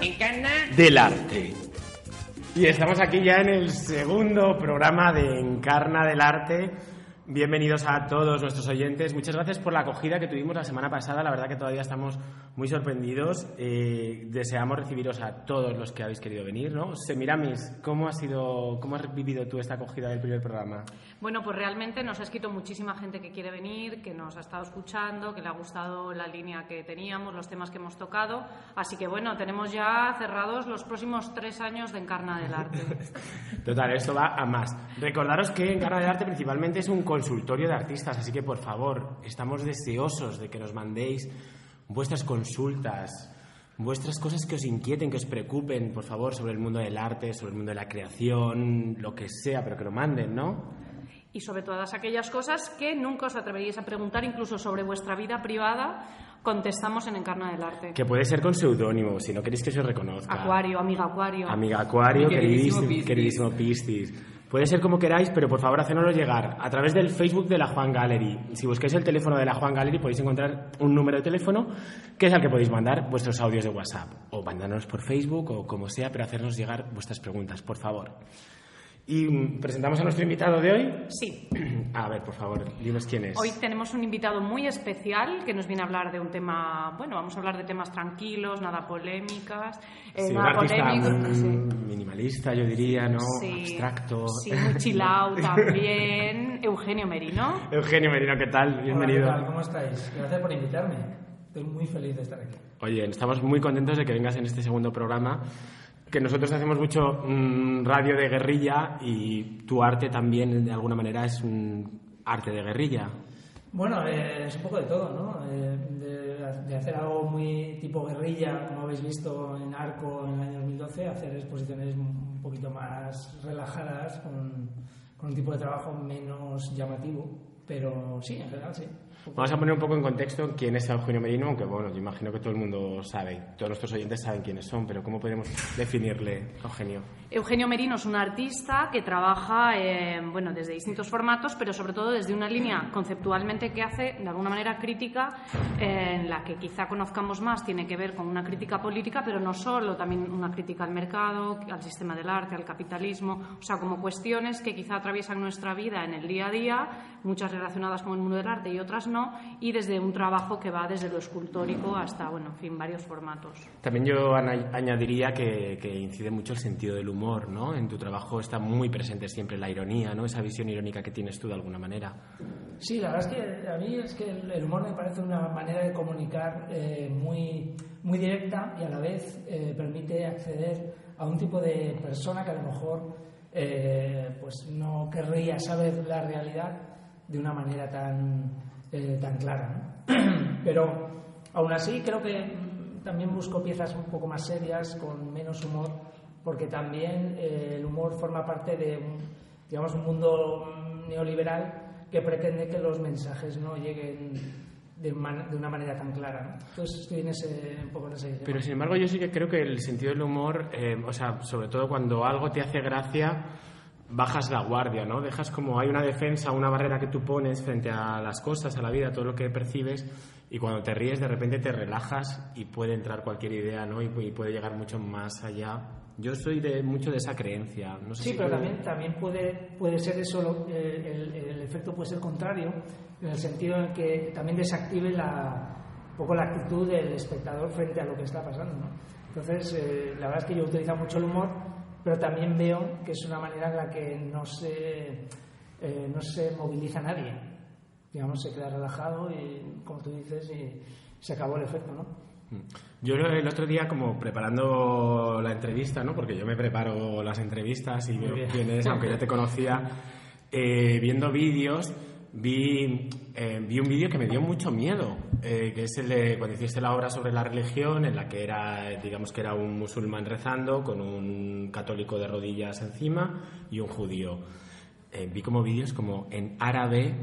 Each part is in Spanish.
Encarna del arte. Y estamos aquí ya en el segundo programa de Encarna del arte. Bienvenidos a todos nuestros oyentes. Muchas gracias por la acogida que tuvimos la semana pasada. La verdad que todavía estamos muy sorprendidos. Eh, deseamos recibiros a todos los que habéis querido venir, ¿no? Semiramis, ¿cómo, ha sido, ¿cómo has vivido tú esta acogida del primer programa? Bueno, pues realmente nos ha escrito muchísima gente que quiere venir, que nos ha estado escuchando, que le ha gustado la línea que teníamos, los temas que hemos tocado. Así que bueno, tenemos ya cerrados los próximos tres años de Encarna del Arte. Total, esto va a más. Recordaros que Encarna del Arte principalmente es un consultorio de artistas, así que por favor, estamos deseosos de que nos mandéis vuestras consultas, vuestras cosas que os inquieten, que os preocupen, por favor, sobre el mundo del arte, sobre el mundo de la creación, lo que sea, pero que lo manden, ¿no? Y sobre todas aquellas cosas que nunca os atreveríais a preguntar, incluso sobre vuestra vida privada, contestamos en Encarna del Arte. Que puede ser con seudónimo, si no queréis que se reconozca. Acuario, amiga Acuario. Amiga Acuario, queridísimo queridísimo, Piscis. Puede ser como queráis, pero por favor hacénoslo llegar a través del Facebook de la Juan Gallery. Si buscáis el teléfono de la Juan Gallery podéis encontrar un número de teléfono que es al que podéis mandar vuestros audios de WhatsApp. O mandárnoslos por Facebook o como sea, pero hacernos llegar vuestras preguntas, por favor. Y presentamos a nuestro invitado de hoy. Sí, A ver, por favor, dinos quién es. hoy tenemos un invitado muy especial que nos viene a hablar de un tema, bueno, vamos a hablar de temas tranquilos, nada polémicas, eh, Sí, nada polémicos, sí. minimalista, yo diría, ¿no? Sí, Abstracto. Sí, muy chill out también. Eugenio Merino. Eugenio Merino, ¿qué tal? Bienvenido. Hola, ¿qué tal? ¿Cómo estáis? Gracias por invitarme. Estoy muy feliz de estar aquí. Oye, estamos muy contentos de que vengas en este segundo programa, que nosotros hacemos mucho mm, radio de guerrilla y tu arte también de alguna manera es un arte de guerrilla. Bueno, eh, es un poco de todo, ¿no? Eh, de, hacer algo muy tipo guerrilla, como habéis visto en Arco en el año 2012, hacer exposiciones un poquito más relajadas, con un tipo de trabajo menos llamativo. Pero sí, en general sí. Vamos a poner un poco en contexto quién es Eugenio Merino, aunque bueno, yo imagino que todo el mundo sabe, todos nuestros oyentes saben quiénes son, pero ¿cómo podemos definirle, Eugenio? Eugenio Merino es un artista que trabaja eh, bueno, desde distintos formatos, pero sobre todo desde una línea conceptualmente que hace de alguna manera crítica, eh, en la que quizá conozcamos más, tiene que ver con una crítica política, pero no solo, también una crítica al mercado, al sistema del arte, al capitalismo, o sea, como cuestiones que quizá atraviesan nuestra vida en el día a día, muchas relacionadas con el mundo del arte y otras no, y desde un trabajo que va desde lo escultórico hasta, bueno, en fin, varios formatos. También yo añadiría que, que incide mucho el sentido del humor, ¿no? En tu trabajo está muy presente siempre la ironía, ¿no? Esa visión irónica que tienes tú de alguna manera. Sí, la verdad es que a mí es que el el humor me parece una manera de comunicar eh, muy, muy directa y a la vez eh, permite acceder a un tipo de persona que a lo mejor eh, pues no querría saber la realidad de una manera tan, eh, tan clara. ¿no? Pero aún así creo que mm, también busco piezas un poco más serias, con menos humor, porque también eh, el humor forma parte de un, digamos, un mundo mm, neoliberal que pretende que los mensajes no lleguen de, man- de una manera tan clara. ¿no? Entonces estoy en ese, un poco en ese. Pero sin embargo yo sí que creo que el sentido del humor, eh, o sea, sobre todo cuando algo te hace gracia, bajas la guardia, ¿no? Dejas como hay una defensa, una barrera que tú pones frente a las cosas, a la vida, a todo lo que percibes, y cuando te ríes de repente te relajas y puede entrar cualquier idea, ¿no? Y, y puede llegar mucho más allá. Yo soy de mucho de esa creencia. No sé Sí, si pero tú- también, también puede, puede ser eso, eh, el, el efecto puede ser contrario, en el sentido en que también desactive la, un poco la actitud del espectador frente a lo que está pasando. ¿no? Entonces, eh, la verdad es que yo utilizo mucho el humor, pero también veo que es una manera en la que no se, eh, no se moviliza nadie. Digamos, se queda relajado y, como tú dices, y se acabó el efecto, ¿no? Yo el otro día, como preparando la entrevista, ¿no? porque yo me preparo las entrevistas y veo quién es, aunque ya te conocía, eh, viendo vídeos, vi, eh, vi un vídeo que me dio mucho miedo, eh, que es el de cuando hiciste la obra sobre la religión, en la que era, digamos que era un musulmán rezando con un católico de rodillas encima y un judío. eh, vi como vídeos como en árabe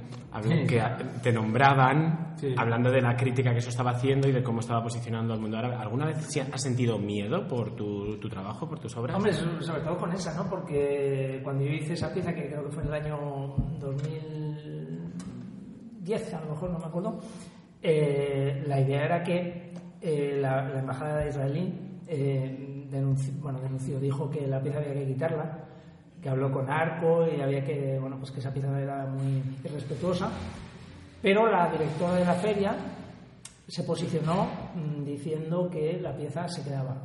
que te nombraban hablando de la crítica que eso estaba haciendo y de cómo estaba posicionando al mundo árabe. ¿Alguna vez has sentido miedo por tu, tu trabajo, por tus obras? Hombre, sobre todo con esa, ¿no? Porque cuando yo hice esa pieza, que creo que fue en el año 2010, a lo mejor no me acuerdo, eh, la idea era que eh, la, embajada de israelí denunció, bueno, denunció, dijo que la pieza había que quitarla que habló con Arco y había que, bueno, pues que esa pieza era muy irrespetuosa. Pero la directora de la feria se posicionó mm, diciendo que la pieza se quedaba.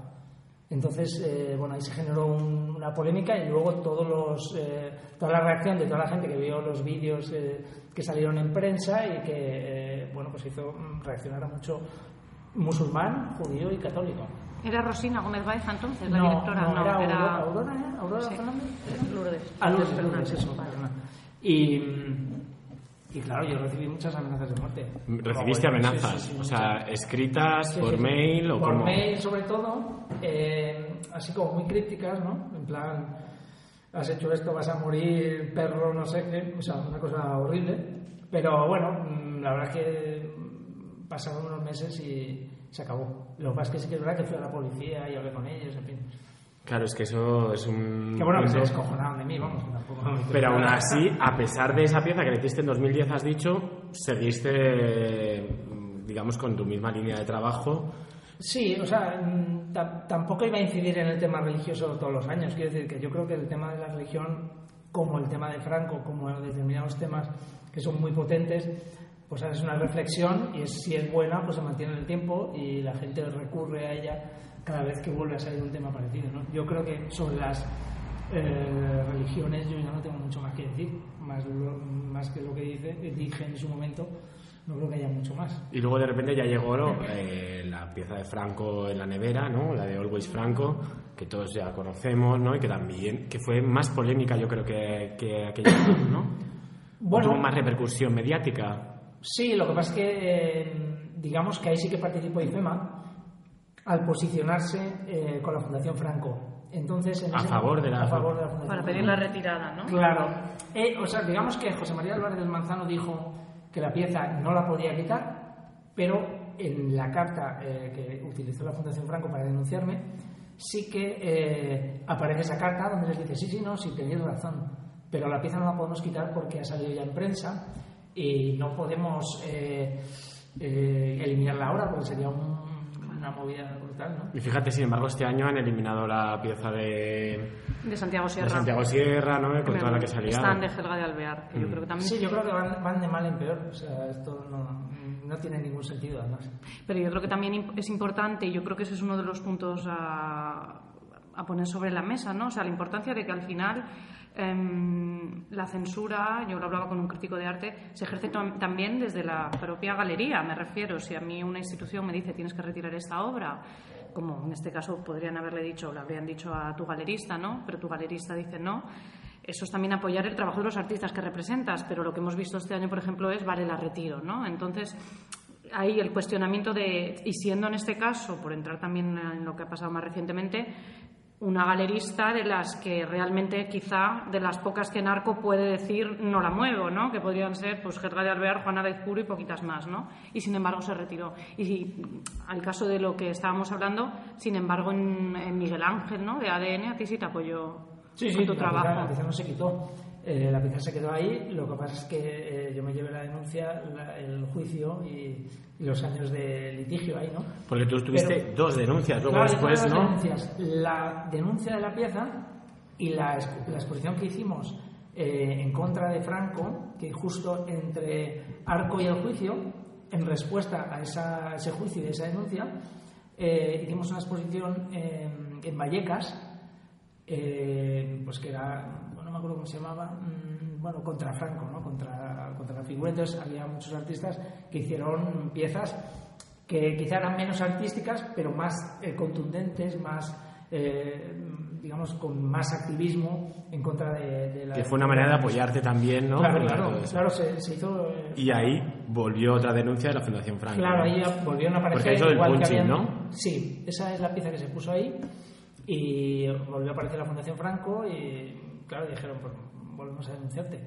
Entonces, eh, bueno, ahí se generó una polémica y luego todos los, eh, toda la reacción de toda la gente que vio los vídeos eh, que salieron en prensa y que, bueno, pues hizo reaccionar a mucho musulmán, judío y católico. ¿Era Rosina Gómez Baeza entonces, la directora? No, era, era... Aurora, ¿eh? ¿Aurora sí. Fernández? Lourdes. Ah, Lourdes, Lourdes, eso, Y, y claro, yo recibí muchas amenazas de muerte. ¿Recibiste amenazas? o sea, escritas por mail o Por mail, sobre todo, eh, así como muy críticas, ¿no? En plan, has hecho esto, vas a morir, perro, no sé qué, o sea, una cosa horrible. Pero bueno, mm, la verdad es que pasaron unos meses y se acabó. Lo es que sí que es verdad que fui a la policía y hablé con ellos, en fin. Claro, es que eso es un... Que bueno, que se descojonaron de mí, vamos. Tampoco Pero aún así, a pesar de esa pieza que le hiciste en 2010, has dicho, seguiste, digamos, con tu misma línea de trabajo. Sí, o sea, mm, tampoco iba a incidir en el tema religioso todos los años. Quiero decir que yo creo que el tema de la religión, como el tema de Franco, como determinados temas que son muy potentes, pues es una reflexión y si es buena, pues se mantiene en el tiempo y la gente recurre a ella cada vez que vuelve a salir un tema parecido. ¿no? Yo creo que sobre las eh, religiones yo ya no tengo mucho más que decir, más, más que lo que dice, dije en su momento, no creo que haya mucho más. Y luego de repente ya llegó eh, la pieza de Franco en la nevera, ¿no? la de Always Franco, que todos ya conocemos, ¿no? y que también que fue más polémica yo creo que, que aquella, ¿no? Bueno, tuvo más repercusión mediática. Sí, lo que pasa es que eh, digamos que ahí sí que participó IFEMA al posicionarse eh, con la Fundación Franco. Entonces, a, favor de la, a favor de la Fundación Para pedir la retirada, ¿no? Claro. Eh, o sea, digamos que José María Álvarez del Manzano dijo que la pieza no la podía quitar, pero en la carta que utilizó la Fundación Franco para denunciarme, sí que aparece esa carta donde les dice, sí, sí, no, sí, tenéis razón, pero la pieza no la podemos quitar porque ha salido ya en prensa y no podemos eh, eh, eliminarla ahora porque sería una movida brutal, ¿no? Y fíjate, sin embargo, este año han eliminado la pieza de... De Santiago Sierra. De Santiago Sierra, ¿no? Con toda la que salía. Están de Helga de Alvear, que yo mm. creo que también... Sí, yo creo que van, de mal en peor. O sea, esto no, no tiene ningún sentido, además. Pero yo creo que también es importante, y yo creo que ese es uno de los puntos a, a poner sobre la mesa, ¿no? O sea, la importancia de que al final Em, la censura, yo lo hablaba con un crítico de arte, se ejerce también desde la propia galería, me refiero. Si a mí una institución me dice tienes que retirar esta obra, como en este caso podrían haberle dicho, le habrían dicho a tu galerista, ¿no? Pero tu galerista dice no. Eso es también apoyar el trabajo de los artistas que representas, pero lo que hemos visto este año, por ejemplo, es vale la retiro, ¿no? Entonces, ahí el cuestionamiento de, y siendo en este caso, por entrar también en lo que ha pasado más recientemente, una galerista de las que realmente quizá de las pocas que Narco puede decir no la muevo, ¿no? Que podrían ser pues Gerga de Alvear, Juana de Puro y poquitas más, ¿no? Y sin embargo se retiró. Y al caso de lo que estábamos hablando, sin embargo en, Miguel Ángel, ¿no? De ADN, a ti sí te apoyó sí, sí, tu trabajo. no se quitó. Eh, la pieza se quedó ahí. Lo que pasa es que eh, yo me llevé la denuncia, el juicio y y los años de litigio ahí, ¿no? Porque tú tuviste dos denuncias, luego después, ¿no? Denuncias. La denuncia de la pieza y la, exposición que hicimos eh, en contra de Franco, que justo entre Arco y el juicio, en respuesta a, ese juicio y esa denuncia, eh, hicimos una exposición en Vallecas, eh, pues que era, me acuerdo cómo se llamaba, mm, bueno, contra Franco, ¿no? Contra, contra la figura. Entonces había muchos artistas que hicieron piezas que quizá eran menos artísticas, pero más eh, contundentes, más, eh, digamos, con más activismo en contra de, la... Que fue una manera de apoyarte también, ¿no? Claro, claro, claro se, hizo... y ahí volvió otra denuncia de la Fundación Franco. Claro, ahí volvió a aparecer... Porque eso del punching, ¿no? Sí, esa es la pieza que se puso ahí y volvió a aparecer la Fundación Franco y, claro, dijeron, pues, volvemos a denunciarte.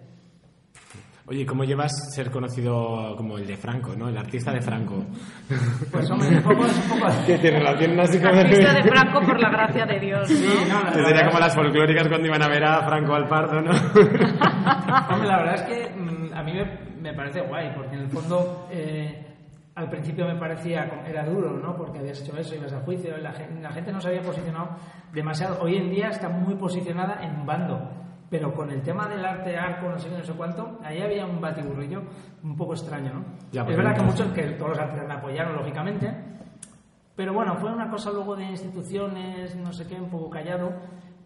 Oye, ¿cómo llevas ser conocido como el de Franco, ¿no? El artista de Franco. Pues hombre, un poco, es un poco... Que tiene relación así como... Artista de Franco por la gracia de Dios, ¿no? Sí, no, la sería como las folclóricas cuando iban a ver a Franco al Pardo, ¿no? Hombre, la verdad es que mm, a mí me, me parece guay, porque en el fondo eh, al principio me parecía era duro, ¿no? Porque habías hecho eso, ibas a juicio, la gente, la gente no se había posicionado demasiado. Hoy en día está muy posicionada en un bando, pero con el tema del arte arco, no sé qué, no sé cuánto, ahí había un batiburrillo un poco extraño, ¿no? Ya, es porque verdad que muchos, que todos los artistas me apoyaron, lógicamente, pero bueno, fue una cosa luego de instituciones, no sé qué, un poco callado.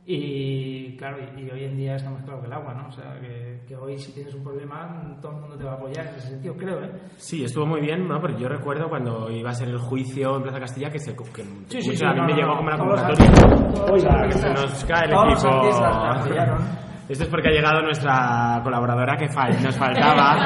Y claro, y, y hoy en día está más claro que el agua, ¿no? O sea, que, que hoy si tienes un problema, todo el mundo te va a apoyar en ese sentido, creo, ¿eh? Sí, estuvo muy bien, ¿no? Porque yo recuerdo cuando iba a ser el juicio en Plaza Castilla que se... Que Sí, sí, sí, a mí no, me no, llegó no, como los convocatoria. Oiga, que se nos cae el equipo. Esto es porque ha llegado nuestra colaboradora que fal- nos faltaba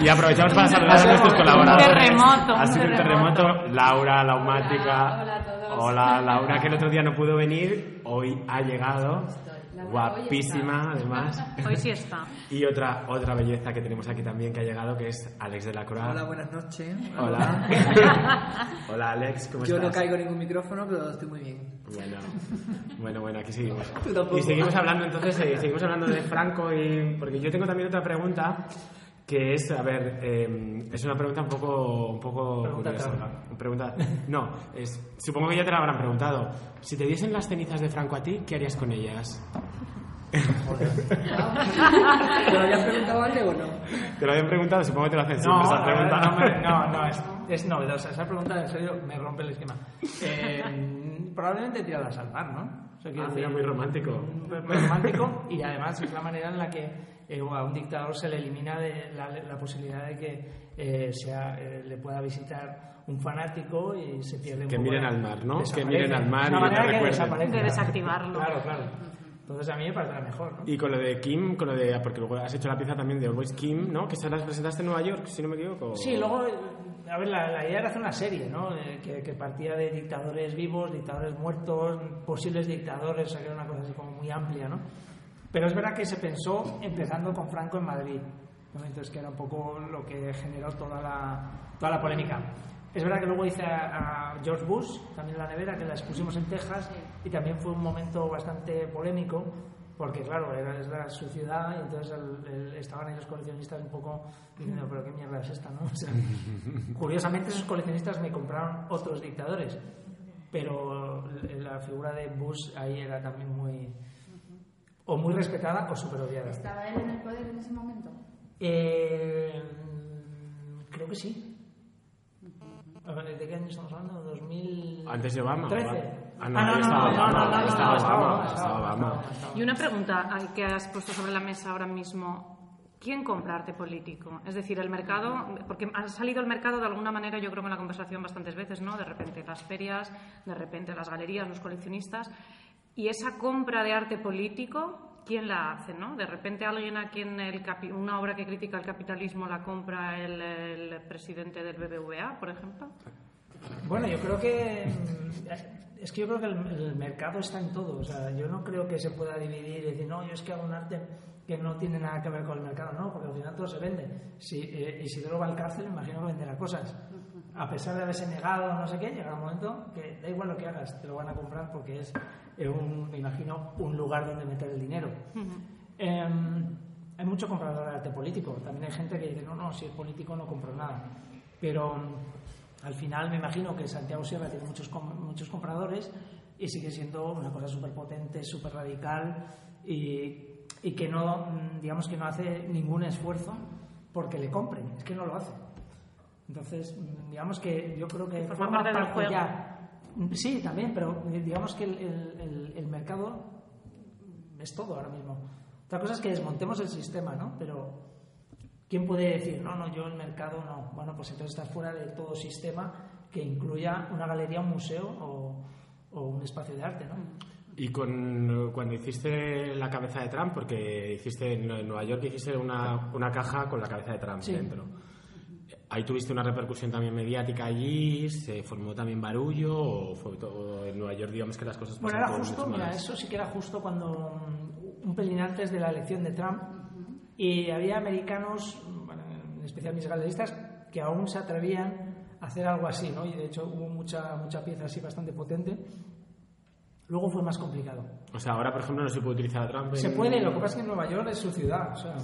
y aprovechamos para saludar a nuestros colaboradores. Un terremoto, Ha sido un terremoto. terremoto. Laura, la umática. Hola, hola a todos. Hola, Laura, que el otro día no pudo venir, hoy ha llegado. Laura hoy Guapísima, además. Hoy sí está. Y otra, otra belleza que tenemos aquí también que ha llegado, que es Alex de la Croix. Hola, buenas noches. Hola. Hola, Alex, ¿cómo Yo estás? no caigo en ningún micrófono, pero estoy muy bien. Bueno, bueno, bueno, aquí seguimos. Y seguimos hablando, entonces, eh, seguimos hablando de Franco y... Porque yo tengo también otra pregunta que es, a ver, eh, es una pregunta un poco, un poco Pregunta curiosa. trampa. Pregunta, no, es, supongo que ya te la habrán preguntado. Si te diesen las cenizas de Franco a ti, ¿qué harías con ellas? ¿Te lo habían preguntado antes o no? Te lo habían preguntado, supongo que te lo hacen siempre No, esa pregunta. no, me- no, no, es, es novedosa. Esa pregunta, en serio, me rompe el esquema. Eh, probablemente tiradas al mar, ¿no? O sea, Ah, decir, mira, muy romántico. Muy, romántico y además es la manera en la que eh, a un dictador se le elimina de la, la posibilidad de que eh, sea, eh, le pueda visitar un fanático y se pierde un Que poco miren la- al mar, ¿no? Que miren al mar Es una y manera te que desaparece, De desactivarlo. Claro, claro. Entonces a mí me parece la mejor, ¿no? Y con lo de Kim, con lo de. Porque luego has hecho la pieza también de Always Kim, ¿no? Que se las presentaste en Nueva York, si no me equivoco. Sí, luego, a ver, la, la idea era hacer una serie, ¿no? Eh, que, que partía de dictadores vivos, dictadores muertos, posibles dictadores, o sea, que era una cosa así como muy amplia, ¿no? Pero es verdad que se pensó empezando con Franco en Madrid, ¿no? Entonces, que era un poco lo que generó toda la, toda la polémica. Es verdad que luego hice a, a George Bush, también en la nevera, que la expusimos en Texas, y también fue un momento bastante polémico, porque claro, era, era su ciudad y entonces el- el- estaban ahí los coleccionistas un poco diciendo, pero qué mierda es esta, ¿no? O sea, curiosamente esos coleccionistas me compraron otros dictadores, pero la figura de Bush ahí era también muy o muy respetada o súper odiada. ¿Estaba él en el poder en ese momento? Eh, creo que sí. ¿de qué año estamos hablando? 2000... Antes de Obama. 13. Ah, no, Ah, no, no, Obama, no, no, ahí no, estaba no, estaba Obama, Obama, estaba Obama. estaba Y una pregunta ay, que has puesto sobre la mesa ahora mismo. ¿Quién compra arte político? Es decir, el mercado, porque ha salido el mercado de alguna manera, yo creo que en la conversación bastantes veces, ¿no? De repente las ferias, de repente las galerías, los coleccionistas. Y esa compra de arte político, ¿quién la hace, no? De repente alguien a quien el capi- una obra que critica el capitalismo la compra el, el presidente del BBVA, por ejemplo. Bueno, yo creo que es que yo creo que el, el mercado está en todo. O sea, yo no creo que se pueda dividir y decir, no, yo es que hago un arte que no tiene nada que ver con el mercado, no, porque al final todo se vende. Si, eh, y si luego va al cárcel, imagino que venderá cosas. A pesar de haberse negado, no sé qué, llegará un momento que da igual lo que hagas, te lo van a comprar porque es, eh, un, me imagino, un lugar donde meter el dinero. Em, hay mucho comprador de arte político. También hay gente que dice, no, no, si es político no compro nada. Pero al final me imagino que Santiago Sierra tiene muchos, com- muchos compradores y sigue siendo una cosa súper potente, súper radical y, y que no, mm, digamos que no hace ningún esfuerzo porque le compren. Es que no lo hace. Entonces, mm, digamos que yo creo que Forma forma parte del parte juego. ya. Sí, también, pero eh, digamos que el- el mercado es todo ahora mismo. Otra cosa es que desmontemos el sistema, ¿no? Pero ¿quién puede decir, no, no, yo el mercado no? Bueno, pues entonces estás fuera de todo sistema que incluya una galería, un museo o, o un espacio de arte, ¿no? Y con, cuando hiciste la cabeza de Trump, porque hiciste en Nueva York hiciste una, una caja con la cabeza de Trump Sí. dentro. Ahí tuviste una repercusión también mediática allí, se formó también barullo o fue todo en Nueva York, digamos que las cosas Bueno, pasaron era todo justo, mira, eso sí que era justo cuando un pelín antes de la elección de Trump y había americanos, bueno, en especial mis galeristas, que aún se atrevían a hacer algo así, ¿no? Y de hecho hubo mucha, mucha pieza así bastante potente. Luego fue más complicado. O sea, ahora, por ejemplo, no se puede utilizar a Trump. Se puede, lo que pasa es que en Nueva York es su ciudad, o sea,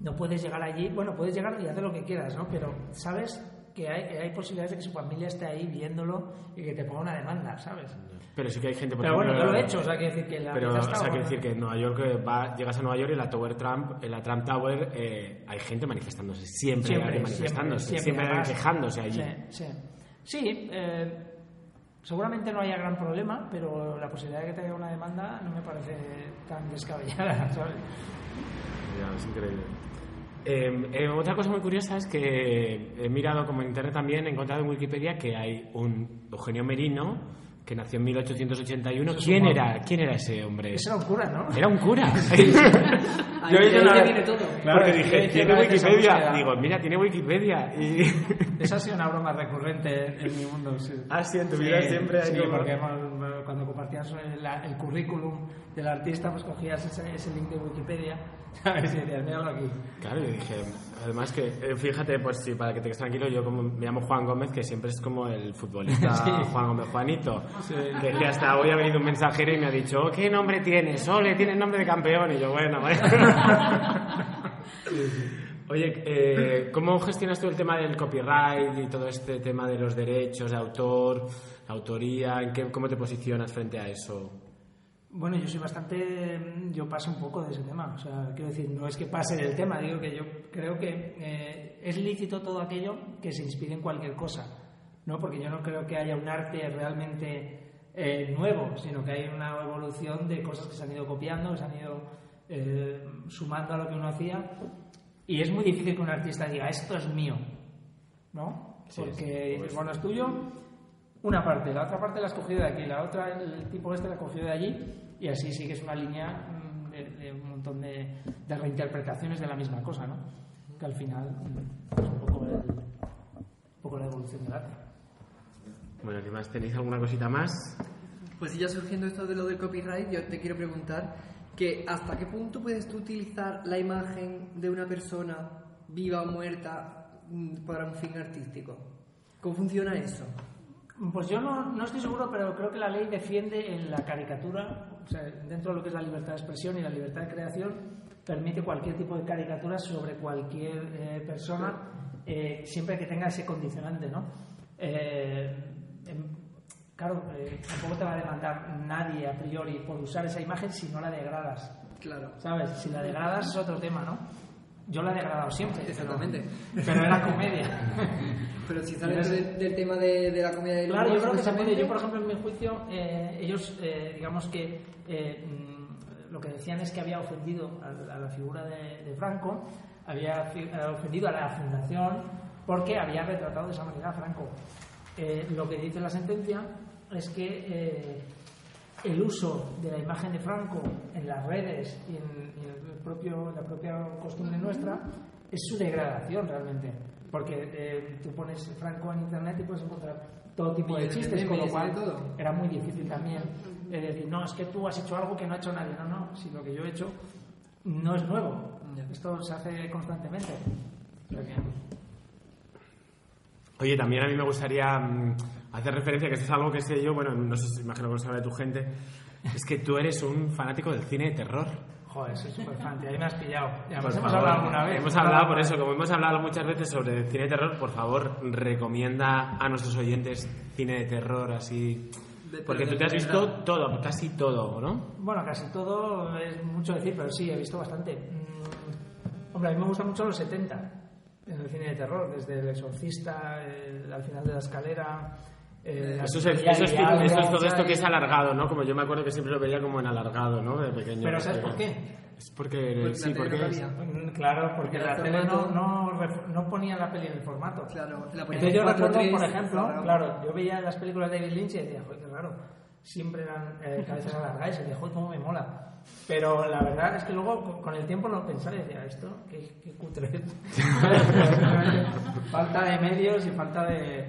no puedes llegar allí, bueno, puedes llegar y hacer lo que quieras, ¿no? Pero sabes que hay, que hay posibilidades de que su familia esté ahí viéndolo y que te ponga una demanda, ¿sabes? Pero sí que hay gente, por Pero bueno, ejemplo, yo lo he hecho, o sea, quiere decir que la Pero, o sea, buena. decir que en Nueva York eh, va, llegas a Nueva York y la Tower Trump, en la Trump Tower eh, hay gente manifestándose. Siempre, hay alguien manifestándose. Siempre, hay alguien además. quejándose allí. Sí, sí. Sí, eh, seguramente no haya gran problema, pero la posibilidad de que te haya una demanda no me parece tan descabellada, ¿sabes? Ya, es increíble. Eh, eh, otra cosa muy curiosa es que he mirado como en internet también, he encontrado en Wikipedia que hay un Eugenio Merino que nació en 1881. Eso es ¿Quién era, ¿Quién era ese hombre? Ese era un cura, ¿no? Era un cura. Ahí, Yo una viene todo. Claro, porque dije, tiene Wikipedia. Digo, mira, tiene Wikipedia. Y... Esa ha sido una broma recurrente en mi mundo. Sí. Ah, sí, en tu vida siempre hay Sí, como- porque hemos- compartías el, el currículum del artista, pues cogías ese, ese link de Wikipedia, ¿sabes? Y decías, míralo aquí. Claro, yo dije, además que, eh, fíjate, pues sí, para que te quedes tranquilo, yo como me llamo Juan Gómez, que siempre es como el futbolista Sí. Juan Gómez Juanito. Que, que hasta hoy ha venido un mensajero y me ha dicho, "Oh, ¿qué nombre tienes? Ole, tienes nombre de campeón. Y yo, bueno, vale. Oye, eh, ¿cómo gestionas tú el tema del copyright y todo este tema de los derechos de autor, autoría? ¿En qué, ¿Cómo te posicionas frente a eso? Bueno, yo soy bastante. Yo paso un poco de ese tema. O sea, quiero decir, no es que pase del tema, digo que yo creo que eh, es lícito todo aquello que se inspire en cualquier cosa. ¿no? Porque yo no creo que haya un arte realmente eh, nuevo, sino que hay una evolución de cosas que se han ido copiando, que se han ido eh, sumando a lo que uno hacía. Y es muy difícil que un artista diga, esto es mío. ¿No? Sí, Porque sí, dices, bueno, es tuyo, una parte, la otra parte la has cogido de aquí, la otra, el tipo este la ha cogido de allí, y así sí que es una línea mm, de, de un montón de, de reinterpretaciones de la misma cosa, ¿no? Que al final mm, es un poco, el- un poco la evolución del arte. Bueno, ¿qué más? ¿Tenéis alguna cosita más? Pues ya surgiendo esto de lo del copyright, yo te quiero preguntar que hasta qué punto puedes utilizar la imagen de una persona viva o muerta mm, para un fin artístico. ¿Cómo funciona eso? Pues yo no, no estoy seguro, pero creo que la ley defiende en la caricatura, o sea, dentro de lo que es la libertad de expresión y la libertad de creación, permite cualquier tipo de caricatura sobre cualquier eh, persona, eh, siempre que tenga ese condicionante, ¿no? Eh, claro, eh, tampoco te va a demandar nadie a priori por usar esa imagen si no la degradas, Claro. ¿sabes? Si la degradas es otro tema, ¿no? Yo la he degradado siempre. pero- Exactamente. Pero era comedia. Pero si sale dentro de- del tema de, de la comedia del Claro, humor, yo creo que se puede. Yo, por ejemplo, en mi juicio, eh, ellos, eh, digamos que eh, mm, lo que decían es que había ofendido a, a la figura de, de Franco, había fi- eh, ofendido a la fundación porque había retratado de esa manera a Franco. Eh, lo que dice la sentencia es que eh, el uso de la imagen de Franco en las redes y en, y en el propio, la propia costumbre nuestra es su degradación realmente. Porque eh, tú pones Franco en internet y puedes encontrar todo tipo de chistes, con lo cual todo. era muy difícil también eh, decir, no, es que tú has hecho algo que no ha hecho nadie. No, no, si lo que yo he hecho no es nuevo. Esto se hace constantemente. O sea que- Oye, también a mí me gustaría mm, hacer referencia, que esto es algo que sé yo, bueno, no sé si imagino que lo sabe tu gente, es que tú eres un fanático del cine de terror. Joder, soy súper fan, tío, ahí me has pillado. Ya, Por pues hemos favor, hablado alguna vez. Hemos hablado por eso, como hemos hablado muchas veces sobre cine de terror, por favor, recomienda a nuestros oyentes cine de terror así. De- Porque tú te has visto verdad. todo, casi todo, ¿no? Bueno, casi todo es mucho decir, pero sí, he visto bastante. Mm, hombre, a mí me gustan mucho los 70 en el cine de terror, desde El Exorcista, el- Al final de la escalera. eh, la Eso es, eso es- es todo esto que es alargado, ¿no? Como yo me acuerdo que siempre lo veía como en alargado, ¿no? De pequeño. Pero ¿sabes por qué? Es porque, Porque sí, la porque no Claro, porque la el tele no, no, no ponía la peli en el formato. Claro, la ponía Entonces yo recuerdo, 4:3, por ejemplo, claro. claro, yo veía las películas de David Lynch y decía, joder, qué raro, siempre eran eh, cabezas alargadas y decía, joder, cómo me mola. Pero la verdad es que luego con- el tiempo lo pensaba y decía, esto, qué, qué cutre. falta de medios y falta de,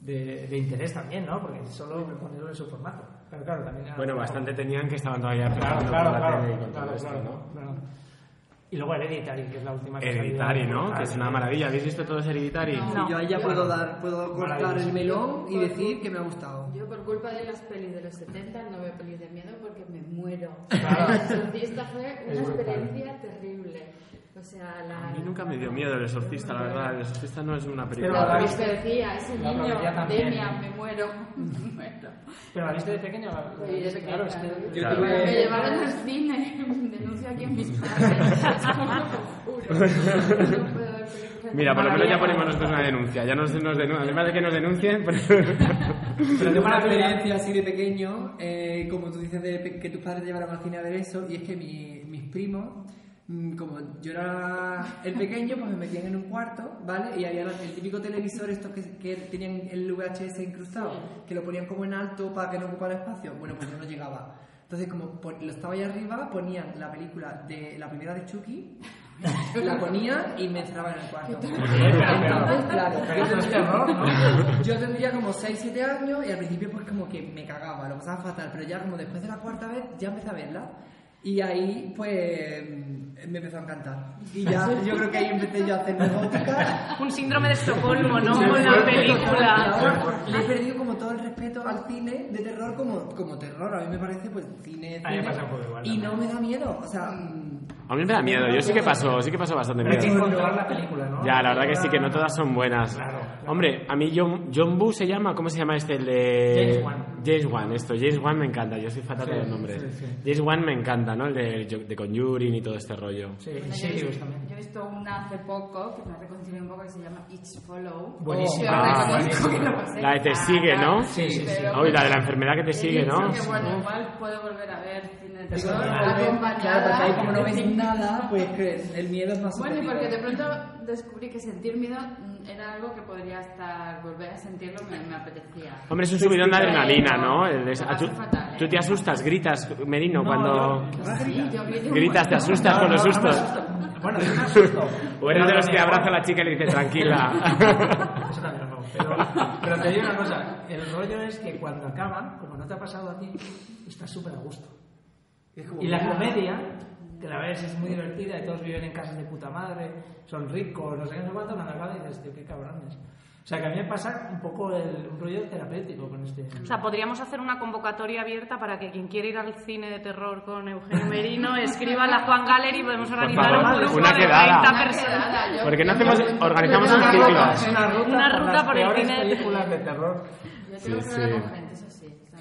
de, de interés también, ¿no? Porque solo ponerlo en su formato. Pero claro, también... Bueno, bastante tenían que estaban todavía Claro, claro, con la claro, tele y con claro, todo esto, claro, ¿no? claro. Y luego Hereditary, que es la última que. Hereditary, ¿no? Que es una maravilla. ¿Habéis visto todo Hereditary? No. Yo ahí ya puedo dar, puedo cortar el melón y decir que me ha gustado. Yo por culpa de las pelis de los 70 no veo pelis de miedo muero. Claro. El exorcista fue Es una brutal. experiencia terrible. O sea, la... A mí nunca me dio miedo el exorcista, la verdad. El exorcista no es una película. Pero La decía, ese la niño. Demian, me muero, me muero. ¿Pero la viste de? La- Sí, de Claro, es que... pequeña. Yo Claro. tuve- Me llevaron al cine, denuncio aquí en mis padres. Juro. No puedo ver películas Mira, por lo menos ya ponemos nosotros una denuncia. Ya nos, nos denuncian. Además de que nos denuncien, pues- Pero tengo una experiencia así de pequeño, eh, como tú dices, de que tus padres te llevaron al cine a ver eso, y es que mi- mis primos, mm, como yo era el pequeño, pues me metían en un cuarto, ¿vale? Y había el típico televisor, estos que, que tenían el VHS incrustado, que lo ponían como en alto para que no ocupara espacio. Bueno, pues yo no llegaba. Entonces, como lo estaba ahí arriba, ponían la película de la primera de Chucky, la ponían y me encerraban en el cuarto. Entonces, claro, Pero eso es terror, ¿no? yo tendría como 6-7 años y al principio pues como que me cagaba, lo pasaba fatal, pero ya como después de la cuarta vez ya empecé a verla y ahí pues mm, me empezó a encantar. Y ya yo creo que ahí empecé yo a hacer robótica. Un síndrome de Estocolmo, ¿no? Con la película. Ahora le he perdido como todo el respeto al cine de terror como, como terror. A mí me parece pues cine, A mí me cine pasa un poco igual y no me da miedo. O sea, A mí me da miedo. Yo sí que paso, sí que paso bastante Pero hay que miedo. encontrar la película, ¿no? Ya, la verdad que sí, que no todas son buenas. Claro, claro. Hombre, a mí John, John Boo se llama, ¿cómo se llama este? El de... James Wan. James Wan, esto. James Wan me encanta, yo soy fatal Sí, de los nombres. sí, sí. James Wan me encanta, ¿no? El de, de Conjuring y todo este rollo. Sí, y yo, he Sirius visto, también. yo he visto una hace poco que me reconcilié un poco que se llama It's Follow. Buenísima. Yo Ah, pasé La de te sigue, ¿no? Sí, sí, sí. pero Uy, la de la enfermedad que te sigue, ¿no? Bueno, igual puedo volver a ver cine de terror claro, acompañada. porque ahí como no ves nada, pues el miedo es más Bueno, y porque de pronto descubrí que sentir miedo mm, era algo que podría estar, volver a sentirlo me, me apetecía. Hombre, es un subidón de adrenalina, ¿no? El tú, fatal, ¿eh? tú te asustas, gritas, Merino, No, cuando Sí, yo gritas, te asustas No, con los no, no me sustos. Bueno, sí me asusto. O eres de los que abraza a la chica y le dice tranquila. Eso también no. Pero, pero te digo una cosa, el rollo es que cuando acaba, como no te ha pasado a ti, estás súper a gusto. Y la comedia, que la ves es muy divertida, y todos viven en casas de puta madre, son ricos, no sé qué, no sé cuánto, cuando acaba dices, tío, qué cabrones. O sea, que a mí me pasa un poco el, un rollo terapéutico con este. O sea, podríamos hacer una convocatoria abierta para que quien quiera ir al cine de terror con Eugenio Merino escriba a la Juan Gallery y podemos organizar favor, un grupo una de quedada. 30 Una personas. ¿Por qué no hacemos, organizamos un ciclo? Una ruta, Una por ruta las por el cine de- películas de terror. Yo Sí, tengo que sí. con gente, eso sí. Está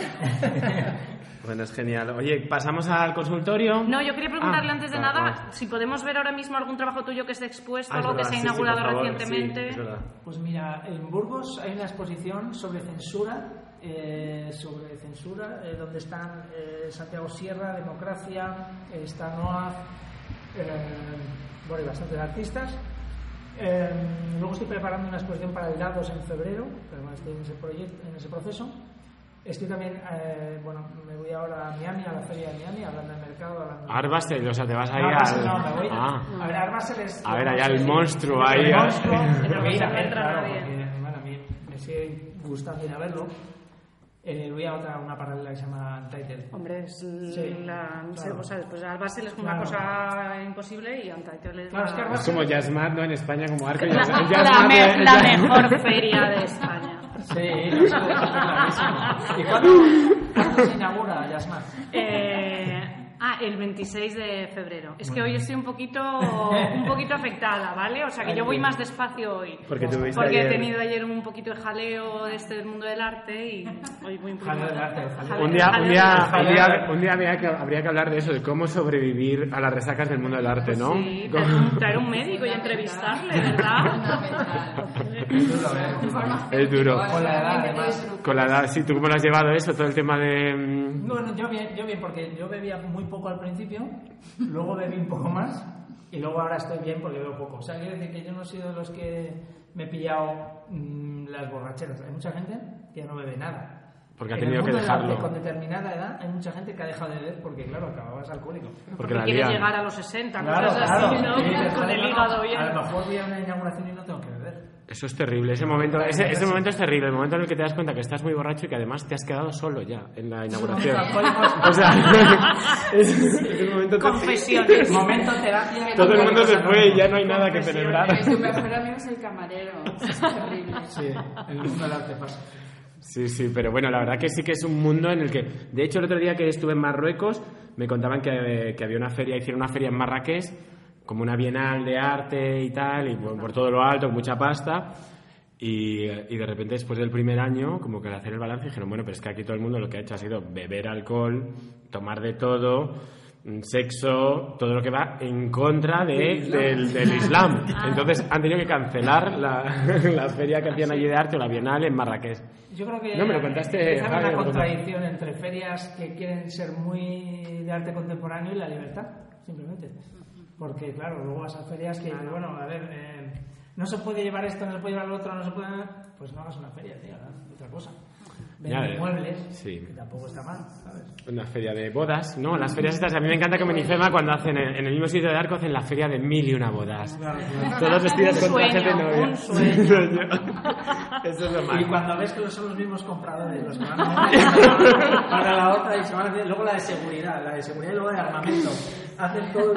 Bueno, es genial. Oye, pasamos al consultorio. No, yo quería preguntarle Ah, antes de nada si podemos ver ahora mismo algún trabajo tuyo que esté expuesto, Ah, es algo que se ha sí, sí, inaugurado favor, recientemente. sí. Pues mira, en Burgos hay una exposición sobre censura, eh, sobre censura, eh, donde están eh, Santiago Sierra, Democracia, eh, está Noah, eh, bueno, y bastantes artistas. Eh, luego estoy preparando una exposición para el Dados en febrero, pero bueno, estoy en ese, proyecto, en ese proceso. Estoy también, eh, bueno, me voy ahora a Miami, a la feria de Miami, hablando del mercado, hablando... Arbasel, o sea, te vas ahí No, Arbasel al... no, me voy. Ah. A ver, Arbasel es... A ver, allá el monstruo, el ahí, monstruo, ah. pero que ir a ver, claro, porque, bueno, a mí me sigue gustando ir a verlo. Eh, voy a otra, una paralela que se llama Untitled. Hombre, es Sí, la, claro. o sea, pues al Basel es una Claro. cosa imposible y Untitled es Claro, es que Es como Jazzmat, ¿no? En España, como Arco. la- la Jazzmat me- la mejor feria de España. Sí, está clarísimo. ¿Y cuándo, cuándo se inaugura Yasmat? Eh, ah, el 26 de febrero. Es que hoy estoy un poquito, un poquito afectada, ¿vale? O sea que yo voy más despacio hoy. Porque Porque he tenido ayer un poquito de jaleo de este del mundo del arte y hoy voy un poquito Jaleo más- del arte, jaleo. jaleo- Un día, un día, del un arte. día, un día habría, que, habría que hablar de eso, de cómo sobrevivir a las resacas del mundo del arte, ¿no? Sí, Cómo- traer un- traer un médico y entrevistarle, ¿verdad? Es duro. Con la edad, además. Con la edad, sí, ¿tú cómo lo has llevado eso? Todo el tema de... mm, Bueno, yo bien, yo bien, porque yo bebía muy poco al principio, luego bebí un poco más y luego ahora estoy bien porque bebo poco. O sea, quiero decir que yo no he sido de los que me he pillado mm, las borracheras. Hay mucha gente que no bebe nada. Porque ha En el tenido que arte, dejarlo. Con determinada edad hay mucha gente que ha dejado de beber porque, claro, acababas alcohólico. Porque Porque la quieres llegar a los 60, Claro, cosas claro. así, ¿no? Con el "Joder, hígado bien. A lo mejor voy a una inauguración y no tengo que. Eso es terrible, ese momento, ese, ese momento es terrible, el momento en el que te das cuenta que estás muy borracho y que además te has quedado solo ya en la inauguración. o sea, es, es el momento. Confesiones. Momento terapia. Todo el mundo se fue y ya no hay nada que celebrar. Tu mejor amigo es el camarero. Es terrible. Sí, el mundo del arte pasa. Sí, sí, pero bueno, la verdad que sí que es un mundo en el que, de hecho, el otro día que estuve en Marruecos, me contaban que, que había una feria, hicieron una feria en Marrakech, como una bienal de arte y tal, y por, por todo lo alto, con mucha pasta. Y, y de repente, después del primer año, como que al hacer el balance, dijeron, bueno, pero es que aquí todo el mundo lo que ha hecho ha sido beber alcohol, tomar de todo, mm, sexo, todo lo que va en contra de, del, del Islam. Entonces han tenido que cancelar la, la feria que hacían allí de arte o la bienal en Marrakech. Yo creo que No, me lo contaste, lo una contradicción entre ferias que quieren ser muy de arte contemporáneo y la libertad, simplemente. Porque, claro, luego vas a ferias que, bueno, a ver, eh, no se puede llevar esto, no se puede llevar lo otro, no se puede... Pues no hagas una feria, tío, haz otra cosa. Vende muebles, sí. que tampoco está mal, ¿sabes? Una feria de bodas, ¿no? Las ferias estas, a mí me encanta que en Benifema cuando hacen en, en el mismo sitio de Arco hacen la feria de mil y una bodas. Todos vestidos con traje de novia. un sueño. Eso es lo Y más. cuando ves que son los mismos compradores los que van a una para la otra y se van a hacer, luego la de seguridad, la de seguridad y luego de armamento. Hacen todo.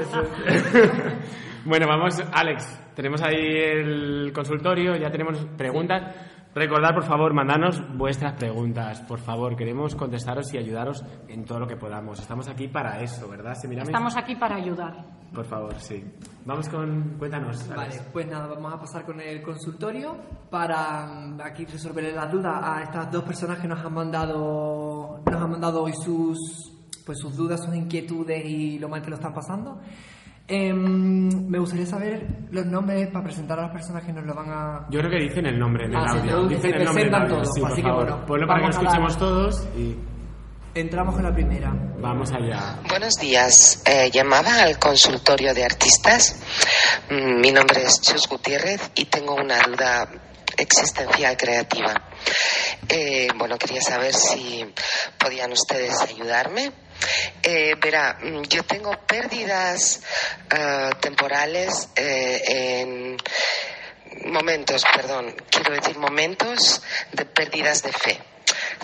Eso es. bueno, vamos, Alex, tenemos ahí el consultorio, ya tenemos preguntas. Recordad, por favor, mandarnos vuestras preguntas, por favor. Queremos contestaros y ayudaros en todo lo que podamos. Estamos aquí para eso, ¿verdad? Semiramis? Estamos aquí para ayudar. Por favor, sí. Vamos con... Cuéntanos, Vale, Alex. pues nada, vamos a pasar con el consultorio para mm, aquí resolver las dudas a estas dos personas que nos han mandado nos han mandado hoy sus pues sus dudas, sus inquietudes y lo mal que lo están pasando. Em, me gustaría saber los nombres para presentar a las personas que nos lo van a Yo creo que dicen el nombre en el Ah, audio. Dicen se el nombre en el presentan audio, todos, sí, por así que bueno, Ponlo para que lo escuchemos todos y Entramos con la primera. vamos allá. Buenos días. Eh, llamaba al consultorio de artistas. Mm, Mi nombre es Chus Gutiérrez y tengo una duda existencial creativa. Eh, bueno, quería saber si podían ustedes ayudarme. Eh, verá, mm, yo tengo pérdidas eh, temporales eh, en momentos, perdón, quiero decir momentos de pérdidas de fe.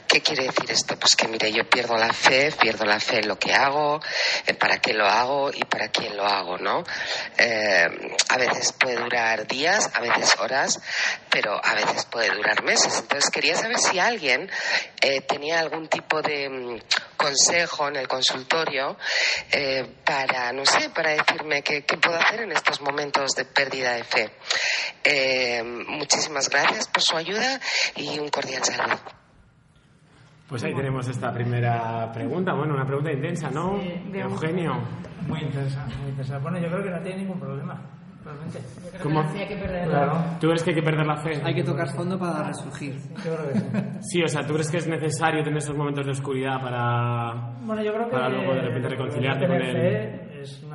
¿Qué quiere decir esto? Pues que mire, yo pierdo la fe, pierdo la fe en lo que hago, en para qué lo hago y para quién lo hago, ¿no? Eh, a veces puede durar días, a veces horas, pero a veces puede durar meses. Entonces quería saber si alguien eh, tenía algún tipo de mm, consejo en el consultorio eh, para, no sé, para decirme qué, puedo hacer en estos momentos de pérdida de fe. Eh, muchísimas gracias por su ayuda y un cordial saludo. Pues ahí tenemos esta primera pregunta. Bueno, una pregunta intensa, ¿no? de Eugenio. Muy intensa, muy intensa. Bueno, yo creo que no tiene ningún problema, realmente. ¿Cómo? hay que perder Claro, ¿Tú crees que hay que perder la fe? Hay que tocar fondo para resurgir. yo creo que sí. Sí, o sea, ¿tú crees que es necesario tener esos momentos de oscuridad para... Bueno, yo creo que Para luego de repente reconciliarte con él.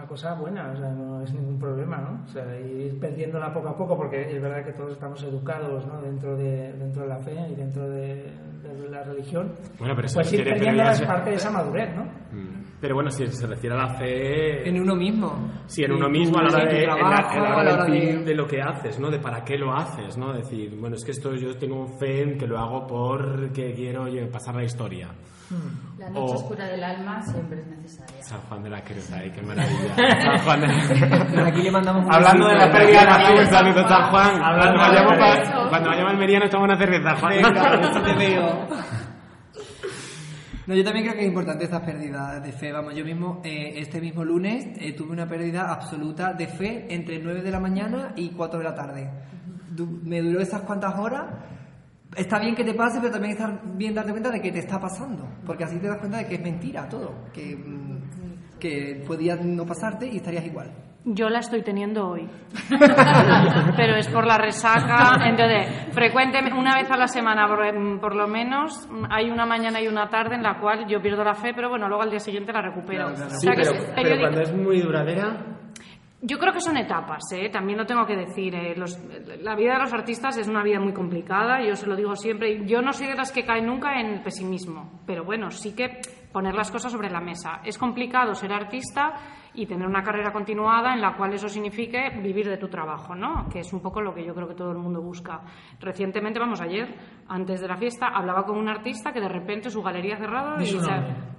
Cosa buena, o sea, no es ningún problema, ¿no? O sea, ir perdiéndola poco a poco, porque es verdad que todos estamos educados, ¿no? Dentro de, dentro de la fe y dentro de, de la religión. Bueno, pero pues ir ya es parte de esa madurez, ¿no? Mm. Pero bueno, si se refiere a la fe... En uno mismo. Sí, en uno mismo a la hora de, en la- trabajo, en la a hora la del hora de- fin de lo que haces, ¿no? De para qué lo haces, ¿no? Decir, bueno, es que esto yo tengo fe en que lo hago porque quiero oye, pasar la historia. La noche O- oscura del alma siempre es necesaria. San Juan de la Cruz, ahí, qué maravilla. San Juan de la Aquí le mandamos un Hablando de la pérdida de la fe, un saludo, San Juan. Hablando Cuando de la vayamos, pérdida. pa- cuando vayamos a Almería nos tomamos una cerveza, Juan. Venga, esto te veo. No, yo también creo que es importante estas pérdidas de fe. Vamos, yo mismo, eh, este mismo lunes, eh, tuve una pérdida absoluta de fe entre 9 de la mañana y 4 de la tarde. Du- me duró esas cuantas horas. Está bien que te pase, pero también está bien darte cuenta de que te está pasando. Porque así te das cuenta de que es mentira todo. Que, mm, que podía no pasarte y estarías igual. Yo la estoy teniendo hoy. Pero es por la resaca. Entonces, frecuentemente, una vez a la semana, por, por lo menos, hay una mañana y una tarde en la cual yo pierdo la fe, pero bueno, luego al día siguiente la recupero. Claro, claro. O Sí, sea que pero, es pero cuando es muy duradera, Yo creo que son etapas, ¿eh? también lo tengo que decir. ¿eh? La vida de los artistas es una vida muy complicada, yo se lo digo siempre. Yo no soy de las que caen nunca en el pesimismo, pero bueno, sí que poner las cosas sobre la mesa. Es complicado ser artista y tener una carrera continuada en la cual eso signifique vivir de tu trabajo, ¿no? Que es un poco lo que yo creo que todo el mundo busca. Recientemente, vamos, ayer, antes de la fiesta, hablaba con un artista que de repente su galería ha cerrado Di y se.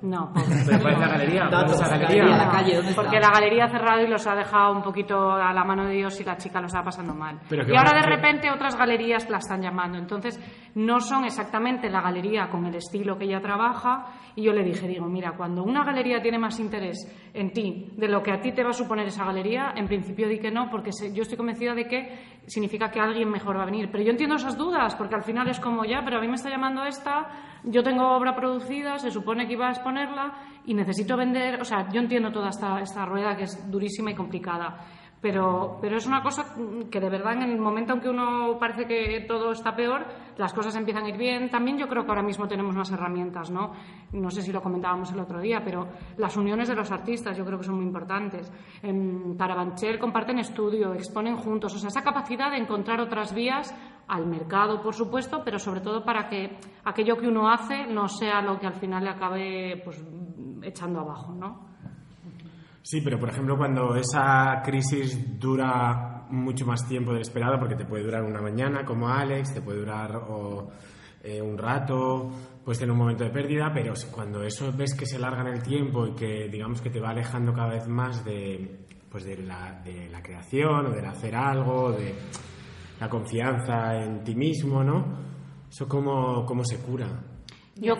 No, ¿Pero cuál es la galería? ¿Cuál es esa Datos, galería? la calle, ¿dónde porque está? la galería ha cerrado y los ha dejado un poquito a la mano de Dios y la chica lo estaba pasando mal. Pero y ahora de repente otras galerías la están llamando. Entonces, no son exactamente la galería con el estilo que ella trabaja. Y yo le dije, digo, mira, cuando una galería tiene más interés en ti de lo que a ti te va a suponer esa galería, en principio di que no, porque yo estoy convencida de que significa que alguien mejor va a venir. Pero yo entiendo esas dudas, porque al final es como ya, pero a mí me está llamando esta, yo tengo obra producida, se supone que iba a exponerla y necesito vender. O sea, yo entiendo toda esta, esta rueda que es durísima y complicada. Pero, pero es una cosa que de verdad en el momento en que uno parece que todo está peor, las cosas empiezan a ir bien. También yo creo que ahora mismo tenemos más herramientas, ¿no? No sé si lo comentábamos el otro día, pero las uniones de los artistas yo creo que son muy importantes. En Carabanchel comparten estudio, exponen juntos, o sea, esa capacidad de encontrar otras vías al mercado, por supuesto, pero sobre todo para que aquello que uno hace no sea lo que al final le acabe pues, echando abajo, ¿no? Sí, pero por ejemplo, cuando esa crisis dura mucho más tiempo del esperado, porque te puede durar una mañana, como Alex, te puede durar o, eh, un rato, puedes tener un momento de pérdida, pero cuando eso ves que se larga en el tiempo y que digamos que te va alejando cada vez más de, pues de, la, de la creación o del hacer algo, de la confianza en ti mismo, ¿no? Eso cómo, cómo se cura. Yo,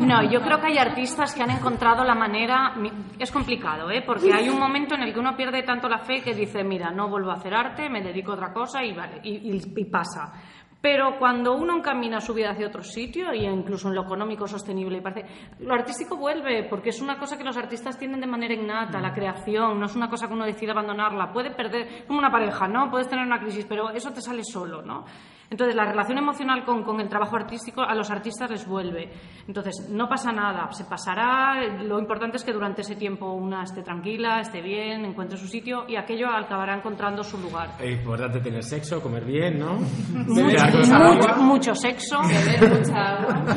no, yo creo que hay artistas que han encontrado la manera. Es complicado, ¿eh? Porque hay un momento en el que uno pierde tanto la fe que dice, mira, no vuelvo a hacer arte, me dedico a otra cosa y vale, y, y- y pasa. Pero cuando uno encamina su vida hacia otro sitio, y incluso en lo económico sostenible, y parece, lo artístico vuelve, porque es una cosa que los artistas tienen de manera innata, la creación, no es una cosa que uno decide abandonarla. Puede perder, como una pareja, ¿no? Puedes tener una crisis, pero eso te sale solo, ¿no? Entonces, la relación emocional con, con el trabajo artístico a los artistas les vuelve. Entonces, no pasa nada, se pasará. Lo importante es que durante ese tiempo una esté tranquila, esté bien, encuentre su sitio y aquello acabará encontrando su lugar. Es importante tener sexo, comer bien, ¿no? Mucho, mucho, mucho sexo. Beber mucha agua.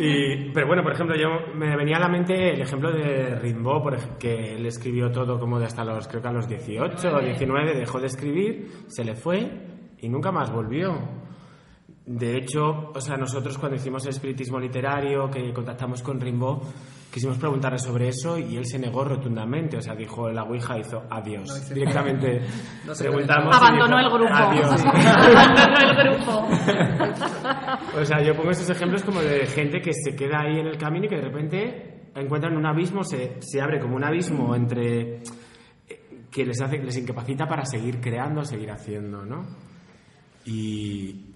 Y, pero bueno, por ejemplo, yo me venía a la mente el ejemplo de Rimbaud, por ej- que él escribió todo como de hasta los, creo que a los 18 o 19, dejó de escribir, se le fue y nunca más volvió. De hecho, o sea, nosotros cuando hicimos el espiritismo literario, que contactamos con Rimbaud, quisimos preguntarle sobre eso y él se negó rotundamente. O sea, dijo, la Ouija hizo adiós. No, Directamente No preguntamos. Abandonó dijo, el grupo. Adiós. Abandonó el grupo. O sea, yo pongo esos ejemplos como de gente que se queda ahí en el camino y que de repente encuentran un abismo, se, se abre como un abismo entre eh, que les hace, les incapacita para seguir creando, seguir haciendo, ¿no? Y,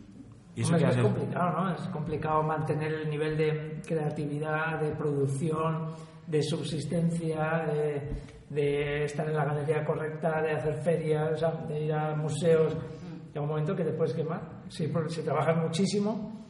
y eso Hombre, es hace. complicado, ¿no? Es complicado mantener el nivel de creatividad, de producción, de subsistencia, de, de estar en la galería correcta, de hacer ferias, de ir a museos. Llega un momento que te puedes quemar. Si, si trabajas muchísimo,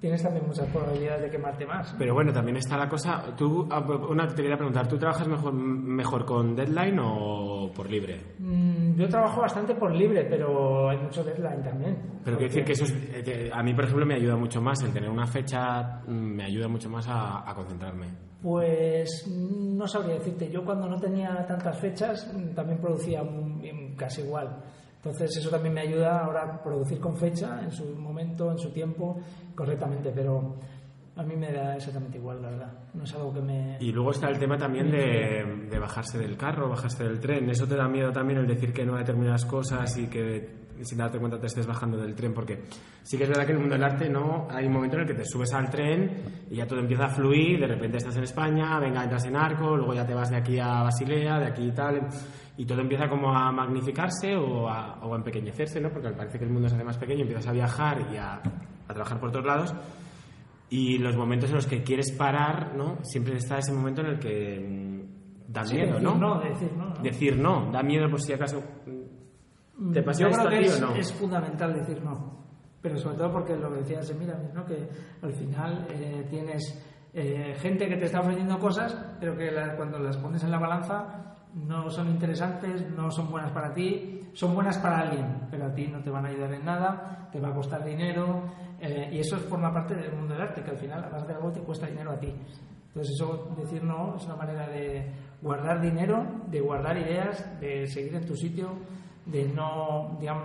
tienes también muchas probabilidades de quemarte más. Pero bueno, también está la cosa. Tú, ah, una te quería preguntar, ¿tú trabajas mejor, mejor con deadline o por libre? Mm, Yo trabajo bastante por libre, pero hay mucho deadline también. Pero quiero decir que eso es, eh, a mí, por ejemplo, me ayuda mucho más. El tener una fecha mm, me ayuda mucho más a, a concentrarme. Pues no sabría decirte. Yo cuando no tenía tantas fechas mm, también producía mm, casi igual. Entonces eso también me ayuda ahora a producir con fecha, en su momento, en su tiempo, correctamente. Pero a mí me da exactamente igual, la verdad. No es algo que me... Y luego está el tema también de, de bajarse del carro, bajarse del tren. Eso te da miedo también el decir que no a determinadas cosas y que sin darte cuenta te estés bajando del tren. Porque sí que es verdad que en el mundo del arte no hay un momento en el que te subes al tren y ya todo empieza a fluir. De repente estás en España, venga, entras en Arco, luego ya te vas de aquí a Basilea, de aquí y tal. Y todo empieza como a magnificarse o a, o a empequeñecerse, ¿no? Porque parece que el mundo se hace más pequeño, empiezas a viajar y a, a trabajar por todos lados. Y los momentos en los que quieres parar, ¿no? Siempre está ese momento en el que mm, da Sí, miedo, decir ¿no? no, decir no, ¿no? Decir no, da miedo por si acaso te pasa Yo creo que es, no. es fundamental decir no. Pero sobre todo porque lo que decías mira ¿no? que al final eh, tienes eh, gente que te está ofreciendo cosas, pero que la- cuando las pones en la balanza no son interesantes, no son buenas para ti, son buenas para alguien, pero a ti no te van a ayudar en nada, te va a costar dinero, eh, y eso forma parte del mundo del arte, que al final, además de algo, te cuesta dinero a ti. Entonces, eso, decir no, es una manera de guardar dinero, de guardar ideas, de seguir en tu sitio, de no, digamos,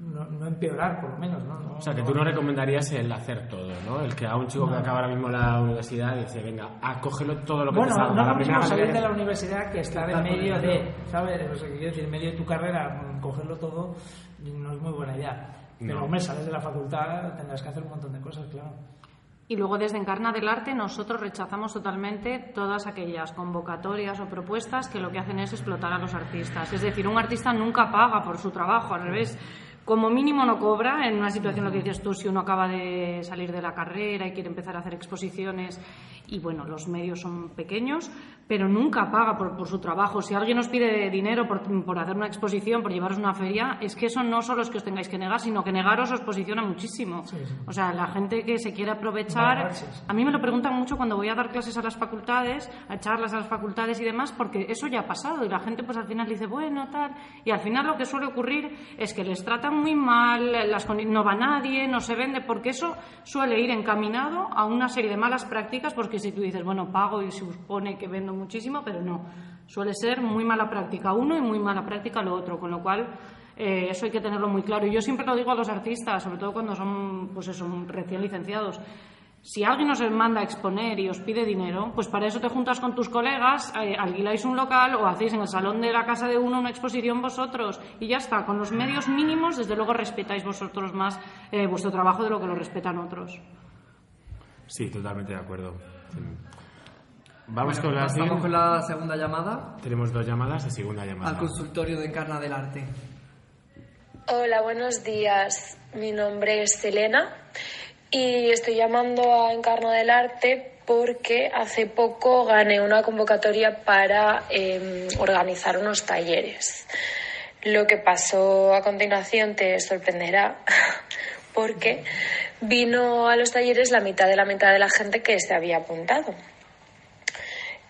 no, no empeorar, por lo menos. ¿no? No- O sea, que tú no recomendarías el hacer todo, ¿no? El que a un chico que acaba ahora mismo la universidad dice, venga, acógelo todo lo que Bueno, te salga. no mismo salir de la universidad que estar en medio de, ¿sabes? O sea, quiero decir, en medio de tu carrera, mm, cogerlo todo no es muy buena idea. Pero, No. hombre, sales de la facultad, tendrás que hacer un montón de cosas, claro. Y luego desde Encarna del Arte nosotros rechazamos totalmente todas aquellas convocatorias o propuestas que lo que hacen es explotar a los artistas. Es decir, un artista nunca paga por su trabajo, al revés. Como mínimo no cobra en una situación, lo que dices tú, si uno acaba de salir de la carrera y quiere empezar a hacer exposiciones y bueno, los medios son pequeños, pero nunca paga por, por su trabajo. Si alguien os pide dinero por, por hacer una exposición, por llevaros una feria, es que eso no solo es que os tengáis que negar, sino que negaros os posiciona muchísimo. O sea, la gente que se quiere aprovechar, a mí me lo preguntan mucho cuando voy a dar clases a las facultades, a charlas a las facultades y demás, porque eso ya ha pasado y la gente pues al final dice, bueno, tal, y al final lo que suele ocurrir es que les tratan muy mal, las no va nadie, no se vende, porque eso suele ir encaminado a una serie de malas prácticas, porque si tú dices, bueno, pago y se supone que vendo muchísimo, pero no, suele ser muy mala práctica uno y muy mala práctica lo otro, con lo cual eh, eso hay que tenerlo muy claro. Y yo siempre lo digo a los artistas, sobre todo cuando son, pues eso, recién licenciados. Si alguien os manda a exponer y os pide dinero, pues para eso te juntas con tus colegas, eh, alquiláis un local o hacéis en el salón de la casa de uno una exposición vosotros y ya está. Con los medios mínimos, desde luego respetáis vosotros más eh, vuestro trabajo de lo que lo respetan otros. Sí, totalmente de acuerdo. Vamos con la Pasamos con la segunda llamada Tenemos dos llamadas y segunda llamada. al consultorio de Encarna del Arte. Hola, buenos días. Mi nombre es Elena y estoy llamando a Encarno del Arte porque hace poco gané una convocatoria para eh, organizar unos talleres. Lo que pasó a continuación te sorprenderá porque vino a los talleres la mitad de la mitad de la gente que se había apuntado.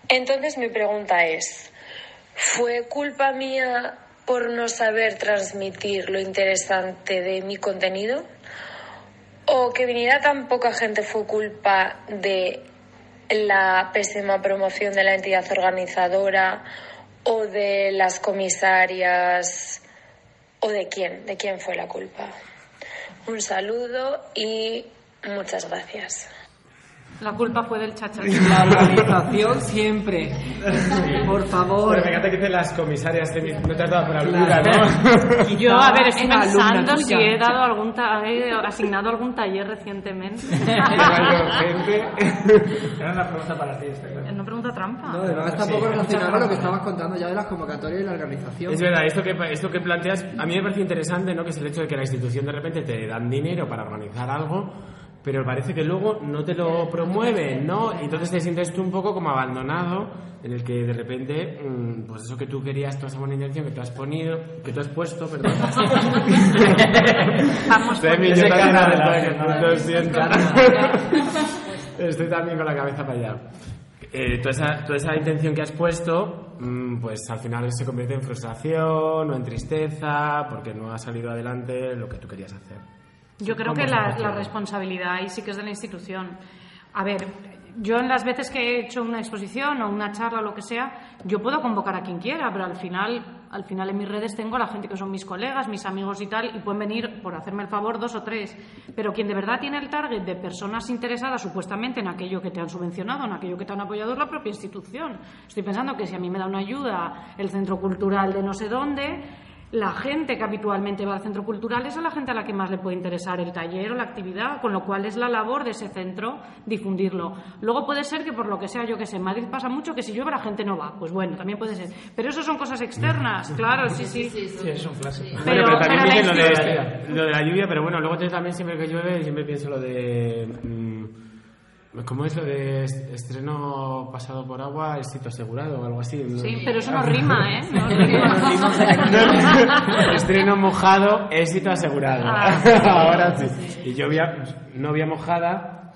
Entonces mi pregunta es, ¿fue culpa mía por no saber transmitir lo interesante de mi contenido? ¿O que viniera tan poca gente fue culpa de la pésima promoción de la entidad organizadora o de las comisarias? ¿O de quién? ¿De quién fue la culpa? Un saludo y muchas gracias. La culpa fue del chacha. La organización siempre. Por favor. Pero me encanta que dicen las comisarias, de mi- no te has dado por alguna, ¿no? Yo, a ver, estoy pensando si he dado algún ta- he asignado algún taller recientemente. Era una pregunta para ti, claro. No pregunta trampa. No, además está un poco relacionado lo que estabas contando ya de las convocatorias y la organización. Es verdad, esto que, esto que planteas, a mí me parece interesante, ¿no? Que es el hecho de que la institución de repente te dan dinero para organizar algo, pero parece que luego no te lo promueven, ¿no? Y entonces te sientes tú un poco como abandonado, en el que de repente, mm, pues eso que tú querías, toda esa buena intención que tú has ponido, que tú has puesto, perdón. Vamos, Demi, yo también lo siento. Estoy también con la cabeza para allá. Eh, toda, esa, toda esa intención que has puesto, mm, pues al final se convierte en frustración o en tristeza porque no ha salido adelante lo que tú querías hacer. Yo creo ¿Cómo que la, la responsabilidad ahí sí que es de la institución. A ver, yo en las veces que he hecho una exposición o una charla o lo que sea, yo puedo convocar a quien quiera, pero al final, al final en mis redes tengo a la gente que son mis colegas, mis amigos y tal, y pueden venir, por hacerme el favor, dos o tres. Pero quien de verdad tiene el target de personas interesadas supuestamente en aquello que te han subvencionado, en aquello que te han apoyado, es la propia institución. Estoy pensando que si a mí me da una ayuda el centro cultural de no sé dónde, la gente que habitualmente va al centro cultural es a la gente a la que más le puede interesar el taller o la actividad, con lo cual es la labor de ese centro difundirlo. Luego puede ser que por lo que sea, yo que sé, en Madrid pasa mucho que si llueve la gente no va, pues bueno, también puede ser. Pero eso son cosas externas, claro, sí, sí. Sí, es un clásico. Pero- bueno, pero también pero dicen lo de, lo de la lluvia, pero bueno, luego yo también siempre que llueve, siempre pienso lo de... mm, ¿Cómo es lo de est- estreno pasado por agua, éxito asegurado o algo así? ¿no? Sí, pero eso no rima, ¿eh? No rima. Estreno mojado, éxito asegurado. Ah. Ahora sí. Y lluvia, novia mojada.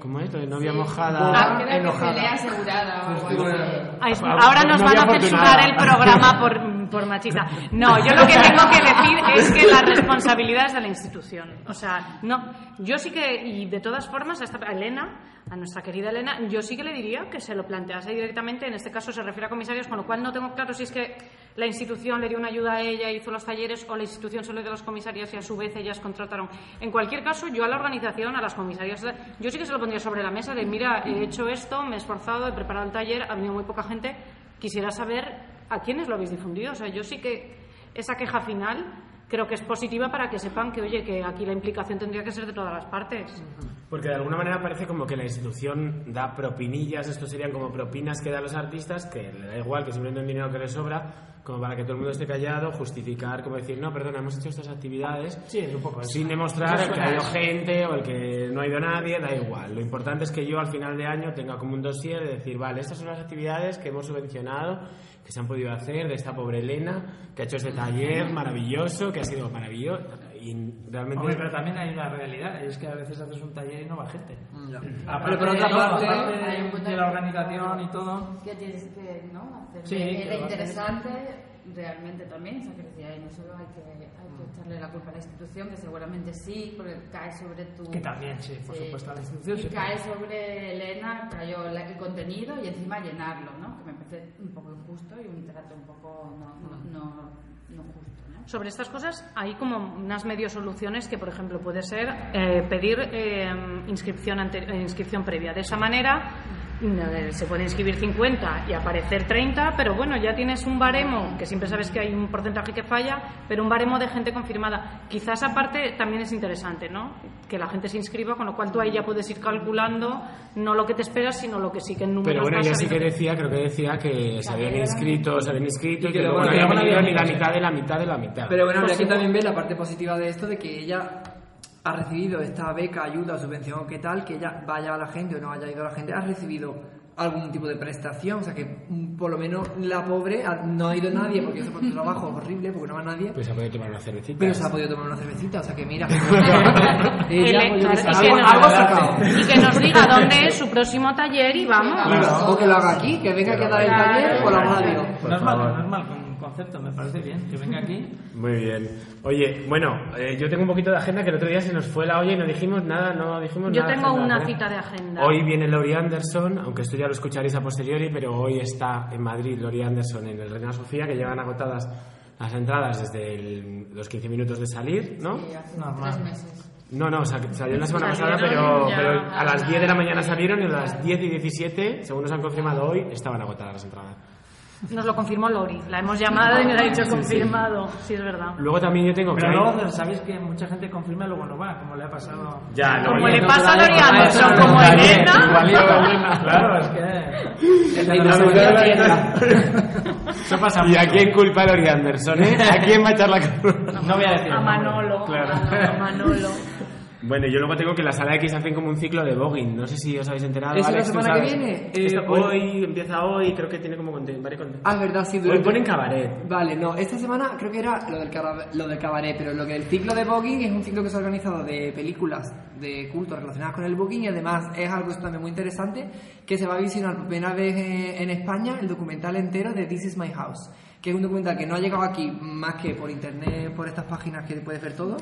¿Cómo es? Lo de novia mojada. Ah, creo que enojada. pelea asegurada o algo así. Ay, Ah, ahora nos no van a censurar el programa por por machista. No, yo lo que tengo que decir es que la responsabilidad es de la institución. O sea, no, yo sí que, y de todas formas, a, Elena, a nuestra querida Elena, yo sí que le diría que se lo plantease directamente, en este caso se refiere a comisarios, con lo cual no tengo claro si es que la institución le dio una ayuda a ella, hizo los talleres, o la institución se lo dio a los comisarios y a su vez ellas contrataron. En cualquier caso, yo a la organización, a las comisarias, yo sí que se lo pondría sobre la mesa de, mira, he hecho esto, me he esforzado, he preparado el taller, ha venido muy poca gente, quisiera saber a quiénes lo habéis difundido. O sea, yo sí que esa queja final creo que es positiva para que sepan que, oye, que aquí la implicación tendría que ser de todas las partes. Porque de alguna manera parece como que la institución da propinillas, esto serían como propinas que da a los artistas, que le da igual, que simplemente un dinero que le sobra, como para que todo el mundo esté callado, justificar, como decir, no, perdona, hemos hecho estas actividades Sí, es un poco eso. sin demostrar el que ha ido gente o el que no ha ido nadie, da igual. Lo importante es que yo al final de año tenga como un dossier de decir, vale, estas son las actividades que hemos subvencionado, que se han podido hacer de esta pobre Elena, que ha hecho este taller maravilloso, que ha sido maravilloso. Y realmente... Hombre, pero también hay una realidad, es que a veces haces un taller y no va gente. Ya. Aparte Pero por otra de- parte, aparte hay un punto de la organización y todo. que tienes que ¿no? hacer Sí, era que interesante realmente también, que decía, y no solo hay que, hay que echarle la culpa a la institución, que seguramente sí, porque cae sobre tu... Que también, sí, por supuesto, la institución Y sí. cae sobre Elena, cayó el contenido y encima llenarlo, ¿no? Que me parece un poco injusto y un trato un poco no, no, no, no justo, ¿no? Sobre estas cosas hay como unas medio soluciones que, por ejemplo, puede ser eh, pedir eh, inscripción, ante- eh, inscripción previa. De esa manera se puede inscribir 50 y aparecer 30, pero bueno, ya tienes un baremo, que siempre sabes que hay un porcentaje que falla, pero un baremo de gente confirmada. Quizás aparte también es interesante, ¿no? Que la gente se inscriba, con lo cual tú ahí ya puedes ir calculando no lo que te esperas, sino lo que sí que en números Pero bueno, ella sí que decía, creo que decía que se habían inscrito, se habían inscrito y que que luego no luego habían no venido habían ni la mitad de la mitad de la mitad. Pero bueno, habría Pues que sí. también ver la parte positiva de esto, de que ella ha recibido esta beca, ayuda, subvención, qué tal, que ella vaya a la gente o no haya ido a la gente, ha recibido algún tipo de prestación, o sea que mm, por lo menos la pobre ha- no ha ido nadie porque eso por su trabajo horrible, porque no va nadie, Pues se ha podido tomar una cervecita. pero se ha podido tomar una cervecita, o sea que mira, ella, pues, y, que nos, algo ha sacado. y que nos diga dónde es su próximo taller y vamos. Claro, o que lo haga aquí, que venga aquí a dar el taller por la radio. Por no es mal, concepto, me parece bien. Que venga aquí. Muy bien. Oye, bueno, eh, yo tengo un poquito de agenda que el otro día se nos fue la olla y no dijimos nada, no dijimos Yo nada. tengo agenda, una ¿eh? cita de agenda. Hoy viene Lori Anderson, aunque esto ya lo escucharéis a posteriori, pero hoy está en Madrid Lori Anderson en el Reina Sofía, que llevan agotadas las entradas desde el- los 15 minutos de salir, ¿no? Y hace Normal. tres meses. No, no, sa- salió la semana pasada, pero, ya pero a las 10 de la mañana salieron y a las 10 y 17, según nos han confirmado hoy, estaban agotadas las entradas. Nos lo confirmó Lori. La hemos llamado y nos ha dicho confirmado. Sí, es verdad. Luego también yo tengo que... Pero hay- luego sabéis que mucha gente confirma y luego no va, como le ha pasado. Ya, no, Como le pasa a Lori Anderson, como Elena. igualito. Claro, es que. Eso pasa ¿Y a quién culpa a Lori Anderson, eh? ¿A quién va a echar la culpa? No voy a decir. A. Manolo. Claro. A Manolo. Bueno, yo luego tengo que en la sala X hacen como un ciclo de voguing. No sé si os habéis enterado. ¿Es la Alex, ¿tú semana que viene? Esto Eh, hoy, empieza hoy, creo que tiene como conten- varios conten- Ah, es verdad, sí. Hoy durante- ponen cabaret. Vale, no, esta semana creo que era lo del, cara- lo del cabaret, pero lo que el ciclo de Voguing es un ciclo que se ha organizado de películas de culto relacionadas con el Voguing y además es algo también muy interesante que se va a visionar por primera vez eh, en España el documental entero de This is My House, que es un documental que no ha llegado aquí más que por internet, por estas páginas que puedes ver todo,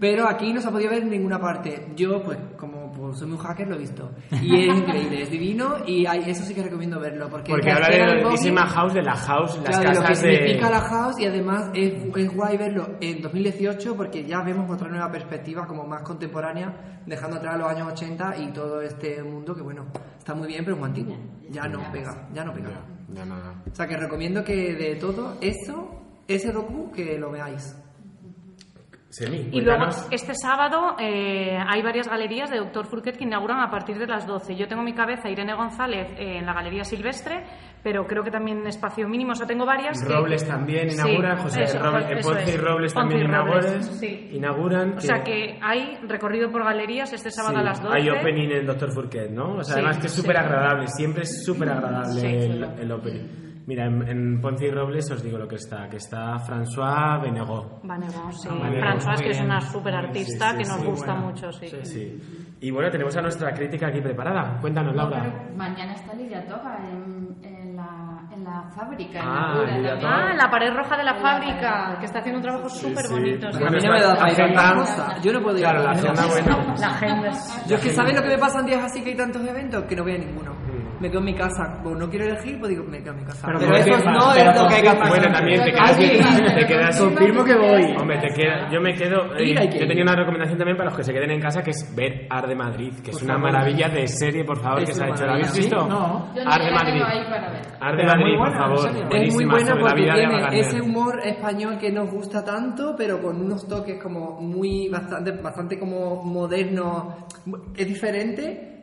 pero aquí no se ha podido ver en ninguna parte. Yo, pues, como pues, soy un hacker, lo he visto. Y es increíble, es divino y hay- eso sí que recomiendo verlo. Porque, Porque la habla de Dissima House, de la house, las Claro, de lo que casas de... significa la house y además es, es guay verlo en 2018 porque ya vemos otra nueva perspectiva como más contemporánea, dejando atrás los años 80 y todo este mundo que bueno, está muy bien pero es muy antiguo. Ya no pega, ya no pega. Ya, nada. O sea que recomiendo que de todo eso, ese docu, que lo veáis. Y luego, este sábado eh, hay varias galerías de Doctor Furquet que inauguran a partir de las 12. Yo tengo en mi cabeza Irene González eh, en la Galería Silvestre, pero creo que también espacio mínimo. O sea, tengo varias. que- Robles también Sí, inauguran, José eso, Robles, eso Ponce y es. Robles también y Robles, inauguran. sí. inauguran O sea que hay recorrido por galerías este sábado Sí, a las 12. Hay opening en Doctor Furquet, ¿no? O sea, Sí, además que es sí. súper agradable, siempre es súper agradable Sí. el, el opening. Mira, en, en Ponce y Robles os digo lo que está, que está François Benegó. Vanegón, sí. Vanegón, François, muy que es una súper artista Sí, sí, que nos sí, gusta buena. mucho, sí. Sí. Sí. Y bueno, tenemos a nuestra crítica aquí preparada. Cuéntanos, Laura. Pero mañana está Lidia Toga en, en, la, en la fábrica, en Ah, la cura Lidia también. Ah, en la pared roja de la En la fábrica, que está haciendo un trabajo súper sí. bonito. A mí no me da para ir a. Yo no puedo ir Claro, a la agenda buena. La agenda es- Yo es que ¿sabes lo que me pasa en días así que hay tantos eventos? Que no voy a ninguno. Me quedo en mi casa. Como no quiero elegir, pues digo, me quedo en mi casa. Pero Pero, eso no pero es lo que hay que hacer. Bueno, también te quedas, Oye, te quedas confirmo que voy. Hombre, te queda, yo me quedo. Eh, yo tenía una recomendación también para los que se queden en casa que es ver Ar de Madrid, que es una favor. maravilla de serie, por favor, Es que se ha hecho. ¿La habéis visto? ¿Sí? No. Ar de Madrid. Ar de Madrid, por favor. Es muy buena porque tiene ese humor español que nos gusta tanto, pero con unos toques como muy bastante, bastante como modernos. Es diferente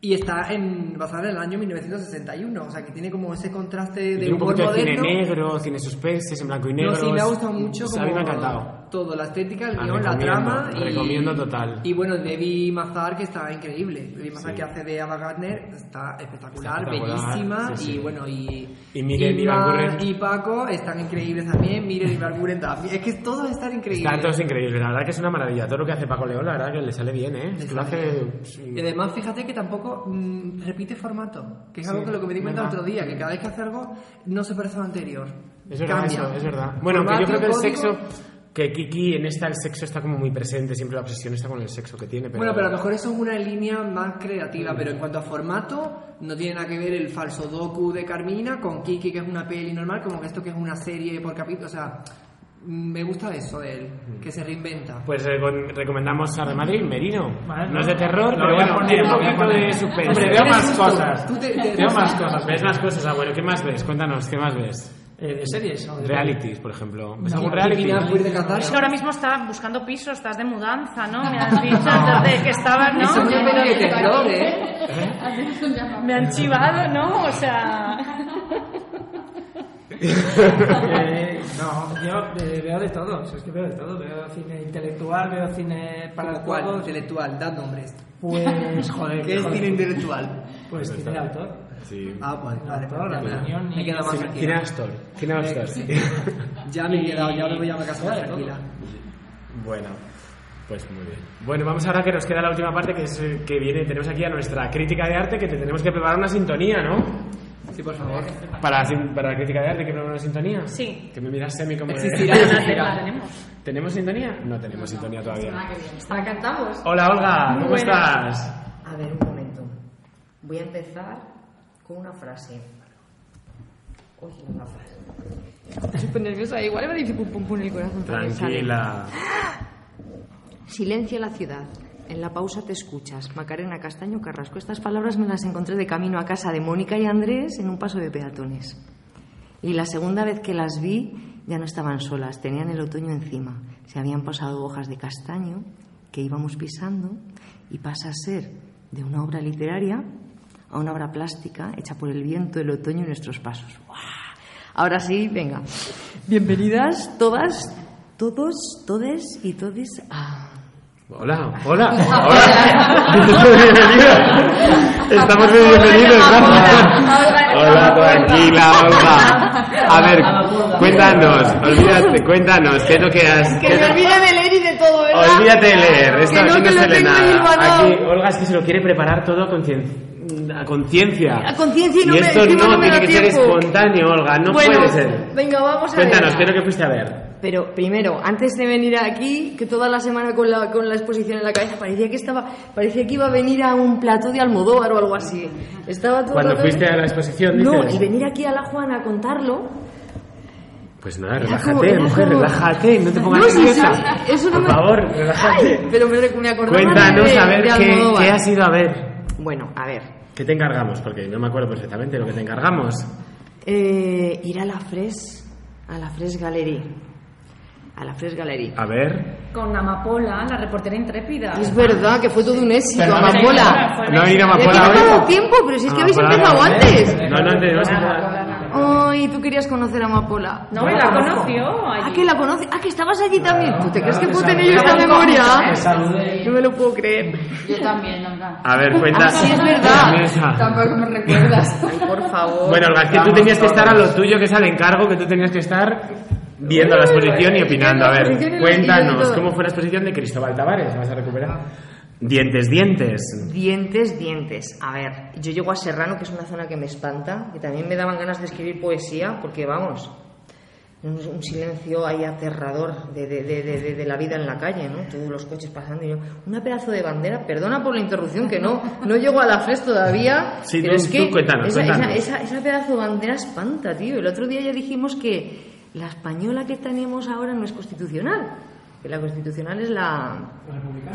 y está en, basada en el año 1961, o sea que tiene como ese contraste de Tiene un poquito de cine moderno. negro, cine suspense, en blanco y negro. No, sí, me ha gustado mucho. A Como mí me ha encantado. Todo, la estética, el Ah, guion, la trama. Y, recomiendo total. Y bueno, Debbie Mazar, que está increíble. Debbie Mazar, Sí. que hace de Ava Gardner, está espectacular, Está espectacular, bellísima. sí, sí. Y bueno, y. Y Miren Ibarguren. y Paco están increíbles también. Miren y Ibarguren también. Es que todos están increíbles. Están todos increíbles, la verdad que es una maravilla. Todo lo que hace Paco León, la verdad que le sale bien, ¿eh? Lo hace. Y además, fíjate que tampoco mm, repite formato, que es algo que lo que me di cuenta el otro día, que cada vez que hace algo no se parece a lo anterior. Es verdad, Cambia. eso, es verdad. Bueno, aunque yo Formato, creo que el código- sexo. Que Kiki en esta el sexo está como muy presente, siempre la obsesión está con el sexo que tiene. Pero... Bueno, pero a lo mejor eso es una línea más creativa, pero en cuanto a formato, no tiene nada que ver el falso docu de Carmina con Kiki, que es una peli normal, como que esto que es una serie por capítulo. O sea, mm, me gusta eso de él, que se reinventa. Pues recom- recomendamos a de Madrid, Merino. Vale, no es de terror, lo pero voy a bueno, poner, tiene un lo voy a poquito poner. de suspense. Hombre, veo más cosas. Tú te- te- Veo más cosas. ¿Ves más cosas? Ah, bueno, ¿qué más ves? Cuéntanos, ¿qué más ves? Eh, ¿De series? o de Realities, por ejemplo. ¿Ves No, algún Kiki reality? De Es que ahora mismo estás buscando piso, estás de mudanza, ¿no? Me has dicho entonces que estabas, ¿no? Eso de ¿eh? Me han chivado, ¿no? O sea... Eh, no, yo eh, veo de todo, es que veo de todo. Veo cine intelectual, veo cine para ¿Como cuál? todos. Intelectual, da nombres. Pues, joder. ¿Qué es joder. cine intelectual? Pues cine de autor. Sí. Ah, pues vale, Autor, la ya, opinión me queda más tranquila. Astor. Cine Astor. Ya me he quedado, ya me voy a mi casa más tranquila. Bueno, pues muy bien. Bueno, vamos ahora que nos queda la última parte que es que viene. Tenemos aquí a nuestra crítica de arte que te tenemos que preparar una sintonía, ¿no? Sí, por favor. Para para la crítica de arte, ¿que preparar una sintonía? Sí. Que me miras semi como. de- Existirá, tenemos. ¿Tenemos sintonía? No tenemos sintonía todavía. ¿La cantamos? Hola Olga, ¿cómo Buenas. estás? A ver, un momento. Voy a empezar con una frase. Uy, una frase. Estoy súper nerviosa. Igual me dice pum pum pum en el corazón. Tranquila. Silencia la ciudad. En la pausa te escuchas. Macarena Castaño Carrasco. Estas palabras me las encontré de camino a casa de Mónica y Andrés en un paso de peatones. Y la segunda vez que las vi ya no estaban solas, tenían el otoño encima. Se habían pasado hojas de castaño que íbamos pisando y pasa a ser de una obra literaria a una obra plástica hecha por el viento, el otoño y nuestros pasos. ¡Guau! Ahora sí, venga. Bienvenidas todas, todos, todes y todes a... Hola, hola, hola. Bienvenidos. Estamos muy bienvenidos, gracias. Hola, tranquila, Olga. A ver, cuéntanos, olvídate, cuéntanos, ¿qué es lo que has... lo- olvide de leer y de todo, Olvídate de leer, esto Que no, aquí no que se lee nada. Aquí Olga es que se lo quiere preparar todo a conciencia. A conciencia. A conciencia y no me- esto encima no, no me tiene da que ser tiempo. espontáneo, Olga, no bueno, puede ser. venga, vamos a Cuéntanos, ¿qué es lo que fuiste a ver? Pero primero, antes de venir aquí, que toda la semana con la, con la exposición en la cabeza parecía que estaba, parecía que iba a venir a un plató de Almodóvar o algo así. Estaba todo Cuando fuiste a la exposición, No, dices. y venir aquí a la Juana a contarlo. Pues nada, relájate, como- mujer, como- relájate, no te pongas No, sí, nerviosa. sí, eso no Por me- favor, relájate. Ay, pero me, me acordaba Cuéntanos de, a ver de qué, qué has ido a ver. Bueno, a ver. ¿Qué te encargamos? Porque yo me acuerdo perfectamente lo que te encargamos. Eh, ir a la Fres, a la Fres Gallery. A la Fres Gallery. A ver. Con Amapola, la reportera intrépida. Es verdad que fue todo un éxito, Perdón, Amapola. No que Amapola no tengo tiempo, pero si es que habéis Amapola empezado no, ¿eh? antes. No, no, tenemos que- Ay, tú querías conocer a Amapola. No, y la conoció ¿Ah, allí. que la conoce? ¿Ah, que estabas allí también? ¿Tú te crees que puedo tener yo esta memoria? No me lo puedo creer. Yo también, Olga. A ver, cuenta. Ah, sí, es verdad. Tampoco me recuerdas. Ay, por favor. Bueno, Olga, es que tú tenías que estar a lo tuyo, que es al encargo, que tú tenías que estar viendo la exposición y opinando. A ver, cuéntanos. ¿cómo fue la exposición de Cristóbal Tavares? ¿La vas a recuperar? Dientes, dientes. Dientes, dientes. A ver, yo llego a Serrano, que es una zona que me espanta, y también me daban ganas de escribir poesía, porque vamos, un, un silencio ahí aterrador de, de- de- de- la vida en la calle, ¿no? Todos los coches pasando y yo, una pedazo de bandera, perdona por la interrupción, que no, no llego a la FRES todavía, Sí, pero tú- es que cuéntanos, esa, cuéntanos. Esa, esa- esa pedazo de bandera espanta, tío. El otro día ya dijimos que la española que tenemos ahora no es constitucional, que la constitucional es la,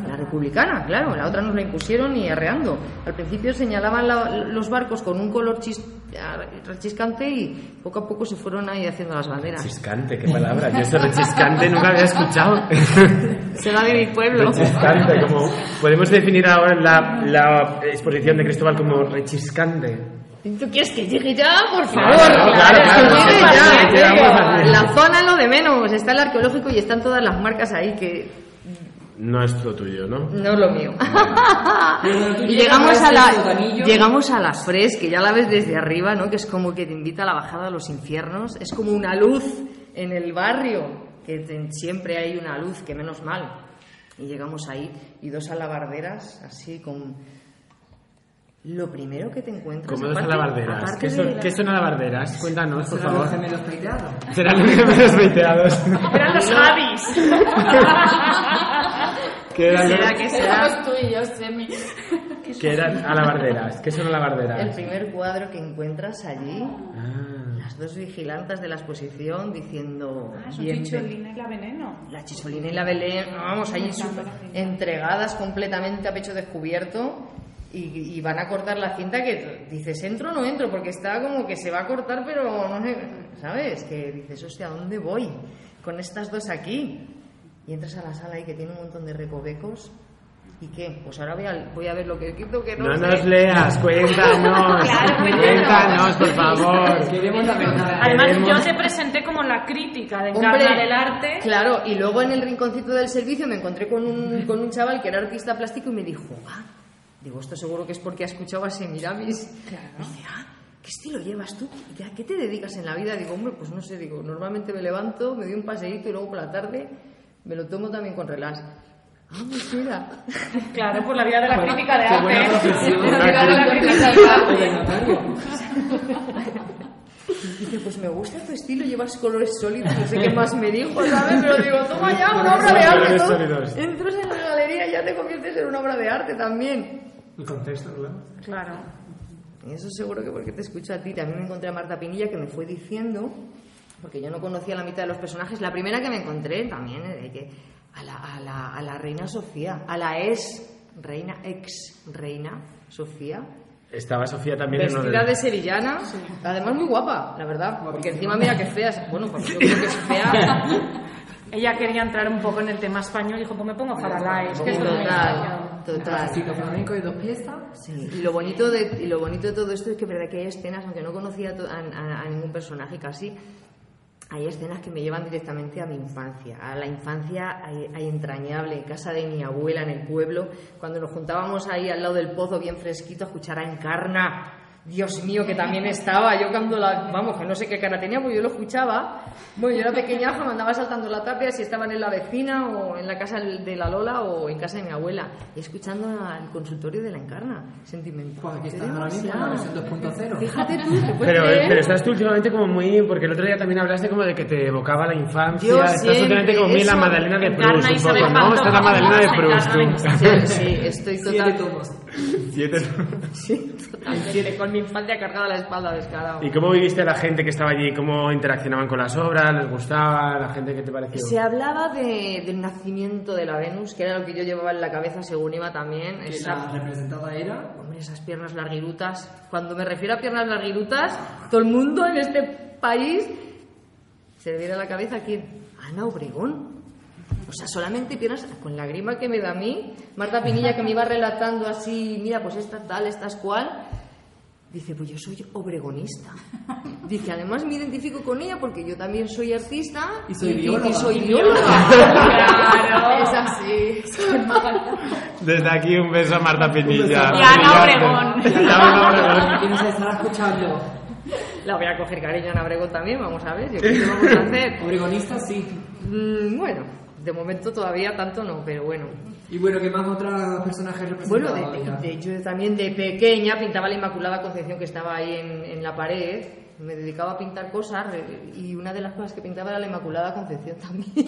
la republicana, claro, la otra nos la impusieron y arreando. Al principio señalaban la- los barcos con un color chis- rechiscante y poco a poco se fueron ahí haciendo las banderas. Rechiscante, qué palabra. Yo eso rechiscante nunca había escuchado. Será de mi pueblo. rechiscante, como... Podemos definir ahora la, la exposición de Cristóbal como rechiscante. ¿Tú quieres que llegue ya? Por favor. Claro, claro, claro. que llegue ya. La zona es lo de menos. Está el arqueológico y están todas las marcas ahí que No es lo tuyo, ¿no? no es lo mío. Y llegamos a a la llegamos a la Fres, que ya la ves desde arriba, ¿no? Que es como que te invita a la bajada a los infiernos. Es como una luz en el barrio, que te- siempre hay una luz, que menos mal. Y llegamos ahí y dos alabarderas así con lo primero que te encuentras Como dos aparte- alabarderas. aparte ¿Qué de son, la- ¿Qué son alabarderas? Cuéntanos, por Serán los favor. gemelos peiteados. Serán los gemelos veiteados. Eran los Javis. ¿Qué eran, ¿Será que será? Tú y yo, Semi. ¿Qué eran alabarderas? ¿Qué son El alabarderas? primer cuadro que encuentras allí, Ah. las dos vigilantes de la exposición diciendo... Ah, "Bien, y la veneno. La Chisolina y la Belén, vamos, ahí súper entregadas completamente a pecho descubierto y, y van a cortar la cinta que dices, ¿entro o no entro? Porque está como que se va a cortar, pero no sé, ¿sabes? Que dices, hostia, ¿a dónde voy con estas dos aquí? Y entras a la sala ahí que tiene un montón de recovecos. ¿Y qué? Pues ahora voy a, voy a ver lo que quito que no, No sé. nos leas, cuéntanos. Claro, cuéntanos. Cuéntanos, por favor. Queremos la verdad. Además, Queremos- yo te presenté como la crítica de Hombre, del Arte. Claro, y luego en el rinconcito del servicio me encontré con un, con un chaval que era artista plástico y me dijo, ah, digo, esto seguro que es porque ha escuchado a Semiramis. Claro. Me dice, ah, ¿qué estilo llevas tú? ¿Y ¿A qué te dedicas en la vida? Digo, hombre, pues no sé, digo, normalmente me levanto, me doy un paseíto y luego por la tarde me lo tomo también con relax. Ah, pues mira. Claro, por la vida de la crítica de buena arte. profesión. Por la vida de la crítica de arte. Dice, pues me gusta tu estilo, llevas colores sólidos, no sé qué más me dijo, ¿sabes? Pero digo, toma ya, una obra de arte. Colores todo. sólidos. Entras en la galería y ya te conviertes en una obra de arte también. El contexto, claro. Claro. Y eso seguro que porque te escucho a ti. También me encontré a Marta Pinilla que me fue diciendo, porque yo no conocía la mitad de los personajes, la primera que me encontré también, eh, de que a la, a la, a la reina Sofía, a la ex reina, ex reina Sofía, Estaba Sofía también en uno vestida de... de sevillana, además muy guapa, la verdad, porque encima mira que fea, bueno, pues yo creo que es fea, Ella quería entrar un poco en el tema español y dijo, pues me pongo Faralay. Es que es total, total. Clásico flamenco y dos piezas. Sí, y lo bonito de y lo bonito de todo esto es que verdad que hay escenas, aunque no conocía a, a- a- a ningún personaje casi, hay escenas que me llevan directamente a mi infancia, a la infancia ahí- ahí entrañable, en casa de mi abuela en el pueblo, cuando nos juntábamos ahí al lado del pozo bien fresquito a escuchar a Encarna. Dios mío, que también estaba. Yo cuando la. Vamos, que no sé qué cara tenía, porque yo lo escuchaba. Bueno, yo era pequeñaja, me andaba saltando la tapia si estaban en la vecina o en la casa de la Lola o en casa de mi abuela. Y escuchando al consultorio de la Encarna. Sentimental. Pues aquí Qué está ahora mismo la versión demasiado. 2.0. Fíjate tú, ¿te puedes Pero, creer? pero estás tú últimamente como muy... Porque el otro día también hablaste como de que te evocaba la infancia. Yo estás siempre, últimamente como muy la eso, Magdalena de Proust un poco, ¿no? Estás la Magdalena de Proust. Sí, sí, estoy total. Siete. sí, totalmente con mi infancia cargada a la espalda descarado. ¿Y cómo viviste a la gente que estaba allí? ¿Cómo interaccionaban con las obras? ¿Les gustaba? ¿La gente que te pareció? Se hablaba de- del nacimiento de la Venus, que era lo que yo llevaba en la cabeza según iba también. Que Esa- la representada era Hombre, esas piernas larguirutas. Cuando me refiero a piernas larguirutas, todo el mundo en este país se le viene a la cabeza quién? Ana Obregón. O sea, solamente piernas con la grima que me da a mí. Marta Pinilla que me iba relatando así, mira, pues esta tal, esta es cual. Dice, pues yo soy obregonista. Dice, además me identifico con ella porque yo también soy artista Y soy bióloga. y soy Y bióloga. Claro. Es así. Desde aquí un beso a Marta Pinilla. Y a Ana Obregón. Y a Ana Obregón. ¿Quién se estará escuchando? La voy a coger cariño a Ana Obregón también, vamos a ver. Yo creo que vamos a hacer. Obregonista sí. Mm, bueno, de momento todavía tanto no, pero bueno. Y bueno, ¿qué más otros personajes Bueno, representados? de, de- yo también de pequeña pintaba la Inmaculada Concepción que estaba ahí en, en la pared. Me dedicaba a pintar cosas y una de las cosas que pintaba era la Inmaculada Concepción también. Este.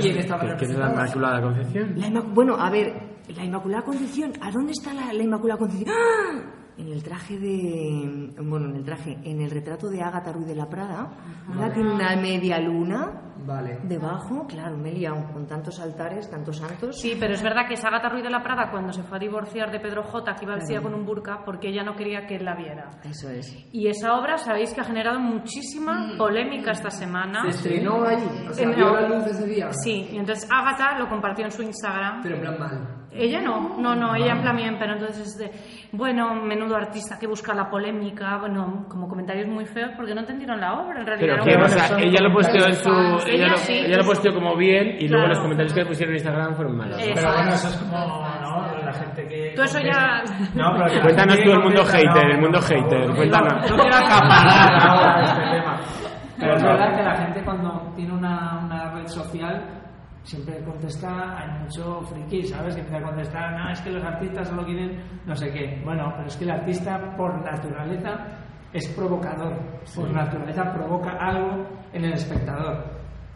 ¿quién estaba ¿Qué- ¿Quién es la? Inmaculada Concepción? La bueno, a ver, la Inmaculada Concepción, ¿a dónde está la, la Inmaculada Concepción? ¡Ah! En el traje de. Bueno, en el traje, en el retrato de Ágata Ruiz de la Prada, ¿verdad? Tiene una media luna Vale. debajo, claro, me he liado con tantos altares, tantos santos. Sí, pero es verdad que es Agatha Ruiz de la Prada cuando se fue a divorciar de Pedro J, que iba vestida con un burka, porque ella no quería que él la viera. Eso es. Y esa obra, sabéis que ha generado muchísima polémica esta semana. Se estrenó allí. O sea, En- vio la luz ese día. Sí, y entonces Agatha lo compartió en su Instagram. Pero en plan mal. Ella no, no, no, ella en plan bien, pero entonces es de, bueno, menudo artista que busca la polémica, bueno, como comentarios muy feos porque no entendieron la obra, en realidad. Pero que, o sea, ella lo posteó en su. Ella, Ella lo, sí. ella lo posteó como bien y luego Claro. los comentarios que le pusieron en Instagram fueron malos. Pero bueno, eso es como, ¿no? La gente que... Tú eso ya- No, pero que la Cuéntanos tú el que mundo hater, no, el mundo hater, no cuéntanos. quiero- No quiero acaparar ahora este tema. Pero es verdad que la gente cuando tiene una, una red social siempre contesta, hay mucho friki, ¿sabes? Que empieza a contestar, no, es que los artistas solo quieren no sé qué. Bueno, pero es que el artista por naturaleza es provocador, por naturaleza provoca algo en el espectador.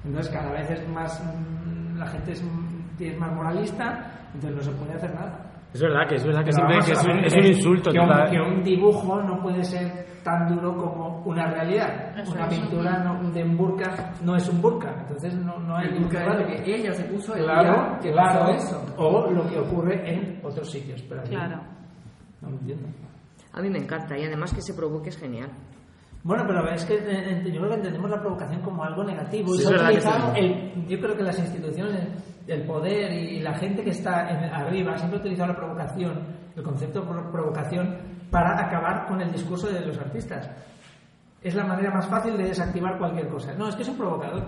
Entonces cada vez es más, mm, la gente es, mm, es más moralista, entonces no se puede hacer nada. Es verdad que es verdad que Pero siempre que es un, es un insulto que un, que un dibujo no puede ser tan duro como una realidad. Eso una es. pintura no- de un burka no es un burka, entonces no, no hay El burka es lo que ella se puso el Claro, día que claro, pasó eso. O lo que ocurre en otros sitios. Pero Claro. No lo entiendo. A mí me encanta y además que se provoque es genial. Bueno, pero es que eh, eh, yo creo que entendemos la provocación como algo negativo. Sí, Y se ha utilizado sí. el- yo creo que las instituciones, el poder y, la gente que está en- arriba siempre ha utilizado la provocación, el concepto de pro- provocación, para acabar con el discurso de los artistas. Es la manera más fácil de desactivar cualquier cosa. No, es que es un provocador.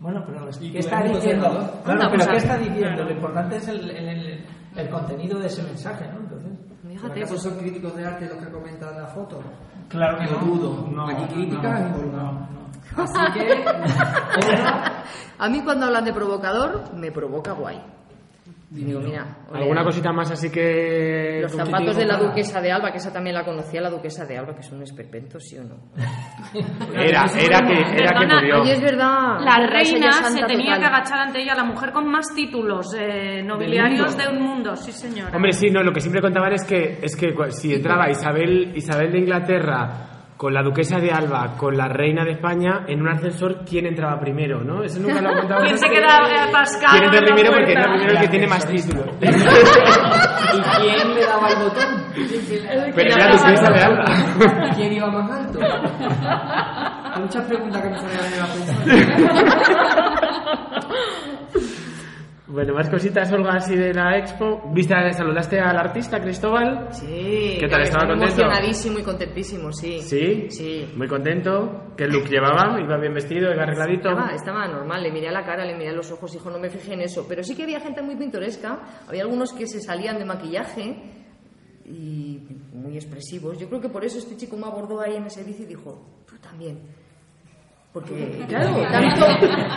Bueno, pero es- ¿Y ¿qué está diciendo? Claro, pero ¿qué a- está diciendo? Lo importante es el, el- contenido de ese mensaje, ¿no? Entonces, Fíjate, ¿Acaso son críticos de arte los que comentan la foto? claro que Lo no. dudo. No, Aquí no, no. Así que... a mí cuando hablan de provocador, me provoca guay. Digo, mira, oye, ¿Alguna cosita más así que.? Los zapatos de la duquesa de Alba, que esa también la conocía, la duquesa de Alba, que es un esperpento, ¿sí o no? Era, era que, era que murió. Oye, es verdad. La reina se tenía total. que agachar ante ella, la mujer con más títulos eh, nobiliarios de un mundo, sí señora. Hombre, sí, no, lo que siempre contaban es que, es que si entraba Isabel, Isabel de Inglaterra con la duquesa de Alba, con la reina de España, en un ascensor, ¿quién entraba primero, no? Eso nunca lo ha contado. ¿Quién se queda eh, atascado ¿Quién entra primero porque entra primero el que tiene más títulos? ¿Y quién le daba el botón? Pero era la duquesa de Alba. ¿Quién iba más alto? Hay muchas preguntas que me salen en la pensar. Bueno, más cositas, Olga, así de la expo. ¿Viste, saludaste al artista, Cristóbal? Sí. ¿Qué tal, estaba contento? Emocionadísimo y contentísimo, sí. ¿Sí? Sí. Muy contento. ¿Qué look llevaba? ¿Iba bien vestido? ¿Iba arregladito? Estaba, estaba normal, le miré a la cara, le miré a los ojos, hijo, no me fijé en eso. Pero sí que había gente muy pintoresca, había algunos que se salían de maquillaje y muy expresivos. Yo creo que por eso este chico me abordó ahí en ese bici y dijo, tú también. Porque, claro, tanto,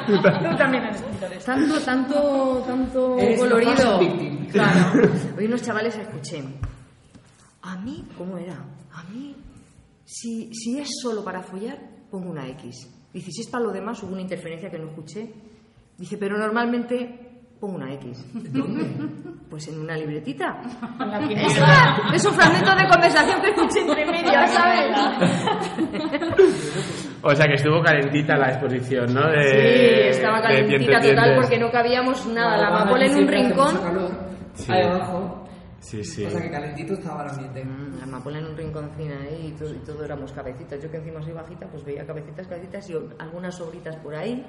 Tú también eres pintoresca. tanto, tanto, tanto Eres colorido. Claro. Hoy unos chavales escuché. A mí, ¿cómo era? A mí, si, si es solo para follar, pongo una X. Dice, si es para lo demás, hubo una interferencia que no escuché. Dice, pero normalmente pongo una X. ¿Dónde? Pues en una libretita. Es, una- es un fragmento de conversación que escuché entre medias, ¿sabes? O sea, que estuvo calentita la exposición, ¿no? De, Sí, estaba de calentita dientes, total porque no cabíamos nada. La Además, amapola en un rincón. calor. Sí. Ahí abajo. Sí, sí. O sea que calentito estaba el ambiente. Mm, La amapola en un rinconcín ahí y todo, y todo éramos cabecitas. Yo que encima soy bajita, pues veía cabecitas, cabecitas y algunas sobritas por ahí.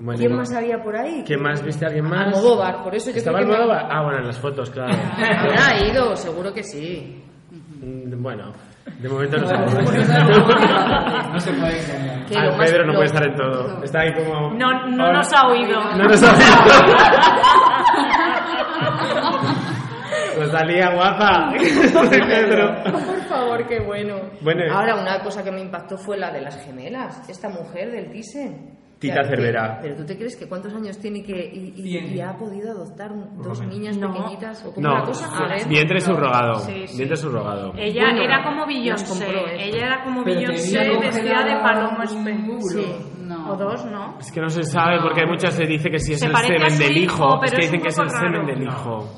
Bueno, ¿Quién más había por ahí? ¿Quién más viste? ¿Alguien más? Almodóvar, por eso yo ¿Estaba creo que Almodóvar? Ah, bueno, en las fotos, claro. Habrá ido, seguro que sí. Mm, bueno, De momento no se No puede. se puede engañar. Al más Pedro no puede estar en todo. Está ahí como... No, no Hola. nos ha oído. No nos ha oído. Pues salía guapa. Pedro. Por favor, qué bueno. Bueno. Ahora, una cosa que me impactó fue la de las gemelas. Esta mujer del Thyssen. Tita Cervera. que- Pero tú te crees que cuántos años tiene que y, y- Cien. y ha podido adoptar un- dos niñas No. pequeñitas o como No, una cosa a ver. vientre subrogado. Sí, sí. Vientre subrogado. Ella Bueno, era como Beyoncé. Ella era como Beyoncé vestida de Paloma. Sí. No. O dos, ¿no? Es que no se sabe porque hay muchas se dice que si es Se el semen del hijo, hijo. Es que dicen que es el semen del hijo.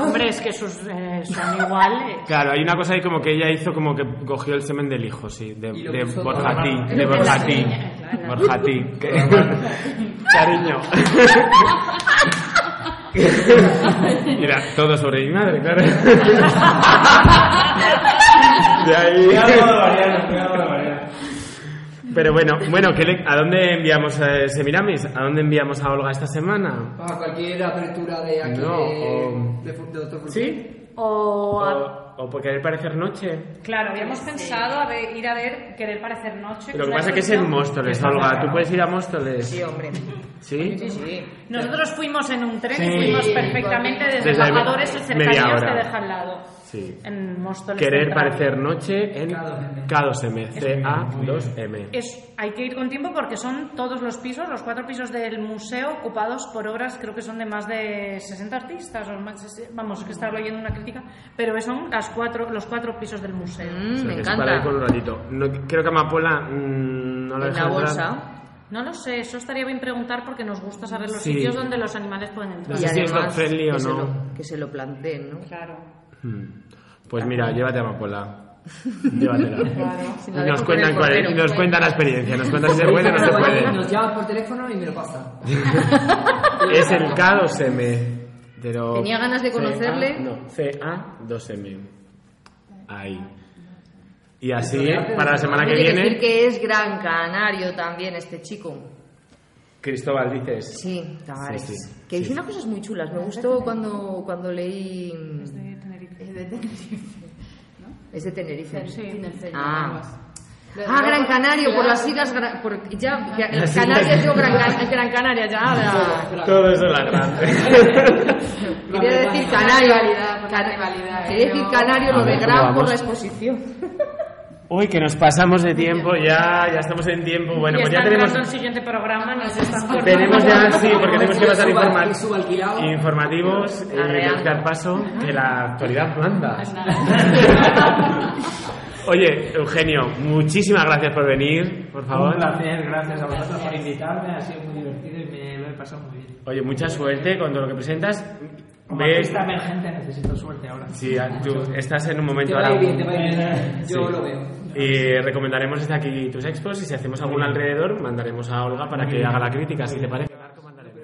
Hombre, es que sus, eh, son iguales. Claro, hay una cosa ahí como que ella hizo como que cogió el semen del hijo, sí, de, de Borjatí, de Borjatí, Borjatí. que- Cariño. Mira, todo sobre mi madre, claro. De ahí. Pero bueno, bueno, ¿qué le- ¿a dónde enviamos a Semiramis? ¿A dónde enviamos a Olga esta semana? A cualquier apertura de aquí No, de, o- de, de. ¿Sí? O, a- O, o por querer parecer noche. claro, habíamos pensado a ver- ir a ver Querer parecer noche. Lo que pasa es que es en. Móstoles, Olga. ¿Tú puedes ir a Móstoles? Sí, hombre. ¿Sí? Sí, sí. Nosotros fuimos en un tren Sí. y fuimos perfectamente desde, Desde Embajadores y media cercanías hora. te deja al lado. Sí. En Móstoles. Querer Central. parecer noche en K2M. C-A-2-M. Es, hay que ir con tiempo porque son todos los pisos, los cuatro pisos del museo ocupados por obras, creo que son de más de 60 artistas, o más, vamos, que estaba leyendo una crítica, pero son las cuatro, los cuatro pisos del museo. Mm, O sea, me para ir encanta. con un ratito. No, creo que Amapola mm, no la En la entrar. bolsa. No lo sé, eso estaría bien preguntar porque nos gusta saber los Sí. sitios donde los animales pueden entrar. No sé si es dog friendly o se no. lo- que se lo planteen, ¿no? Claro. Hmm. Pues mira, llévate a Amapola. Llévatela. Si Y nos cuentan, cuál es- y nos cuentan la experiencia, nos cuentan si se puede o no se puede. Nos llaman por teléfono y me lo pasan. Es el K2M. Pero Tenía ganas de conocerle. CA, no, CA2M. Ahí. Y así, para la semana que Hay que decir viene, que es gran canario también este chico. Cristóbal dices. Sí, Tavares. Sí, sí. Que dice unas cosas muy chulas. Me gustó cuando, cuando leí... Es de Tenerife. Es de Tenerife. Es de Tenerife. Sí. Ah. Ah, Gran Canario, por las islas... Por, ya, ya, Las Canarias, yo Gran, Can- Gran Canaria, ya. Todo eso es la grande. Quería decir Canario. ¿eh? decir Canario, lo de ver, ¿cómo Gran por la exposición. Uy, que nos pasamos de tiempo ya, ya estamos en tiempo. Bueno, y pues ya tenemos, el siguiente programa, nos están tenemos ya, sí, porque tenemos que pasar informa- informativos, eh, Arreando. tenemos que dar paso, que la actualidad manda. Oye, Eugenio, muchísimas gracias por venir, por favor. Un placer, gracias a vosotros por invitarme, ha sido muy divertido y me lo he pasado muy bien. Oye, mucha suerte con todo lo que presentas. Como Ves, artista emergente necesito suerte ahora. sí, tú estás en un momento ahora. bien, te va a ir bien. Sí. Yo lo veo. Y recomendaremos desde aquí tus expos y si hacemos alguna alrededor, mandaremos a Olga para que haga la crítica, si te parece. Pero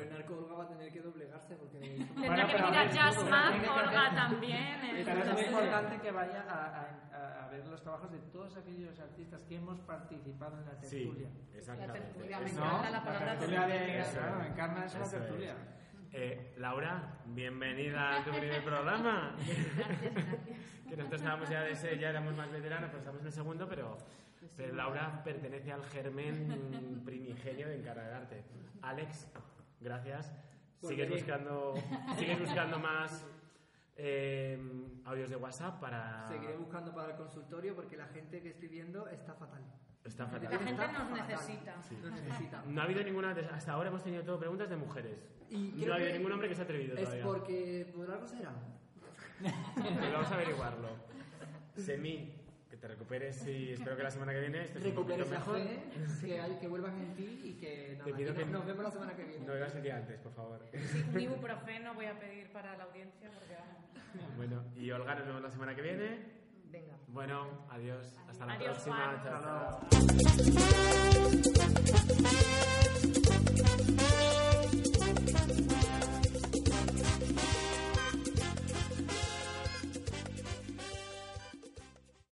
el narco Olga va a tener que doblegarse porque me Tendrá que venir a Jazzman, Olga también. Pero es muy importante que vaya a, a- a ver los trabajos de todos aquellos artistas que hemos participado en la Sí, tertulia. exactamente. ¿No? La tertulia de... Eso Claro, es. Encarna es una Eso es. Eh, Laura, bienvenida a tu primer programa. que nosotros estábamos ya, de ese, ya éramos más veteranos, pero estamos en el segundo, pero, pero Laura pertenece al germen primigenio de Encarna del Arte. Alex, gracias. Sigues buscando, sigues buscando más eh, audios de WhatsApp para... Seguiré buscando para el consultorio porque la gente que estoy viendo está fatal. Está fatal. La gente Está nos fatal. necesita. Nos necesita. No ha habido ninguna, hasta ahora hemos tenido todo preguntas de mujeres. Y no ha habido ningún hombre que se ha atrevido Es todavía. porque por algo será. Pues vamos a averiguarlo. Semi, que te recuperes y espero que la semana que viene estés un poquito Recuperes la mejor. fe, que, hay, que vuelvan en ti y que nada, Te pido que nos, nos vemos la semana que viene. No ibas el día antes, por favor. Sí, un ibuprofeno voy a pedir para la audiencia porque vamos. Bueno, y Olga, nos vemos la semana que viene. Bueno, adiós. Hasta la Adiós, próxima. Juan. Chao, Hasta chao.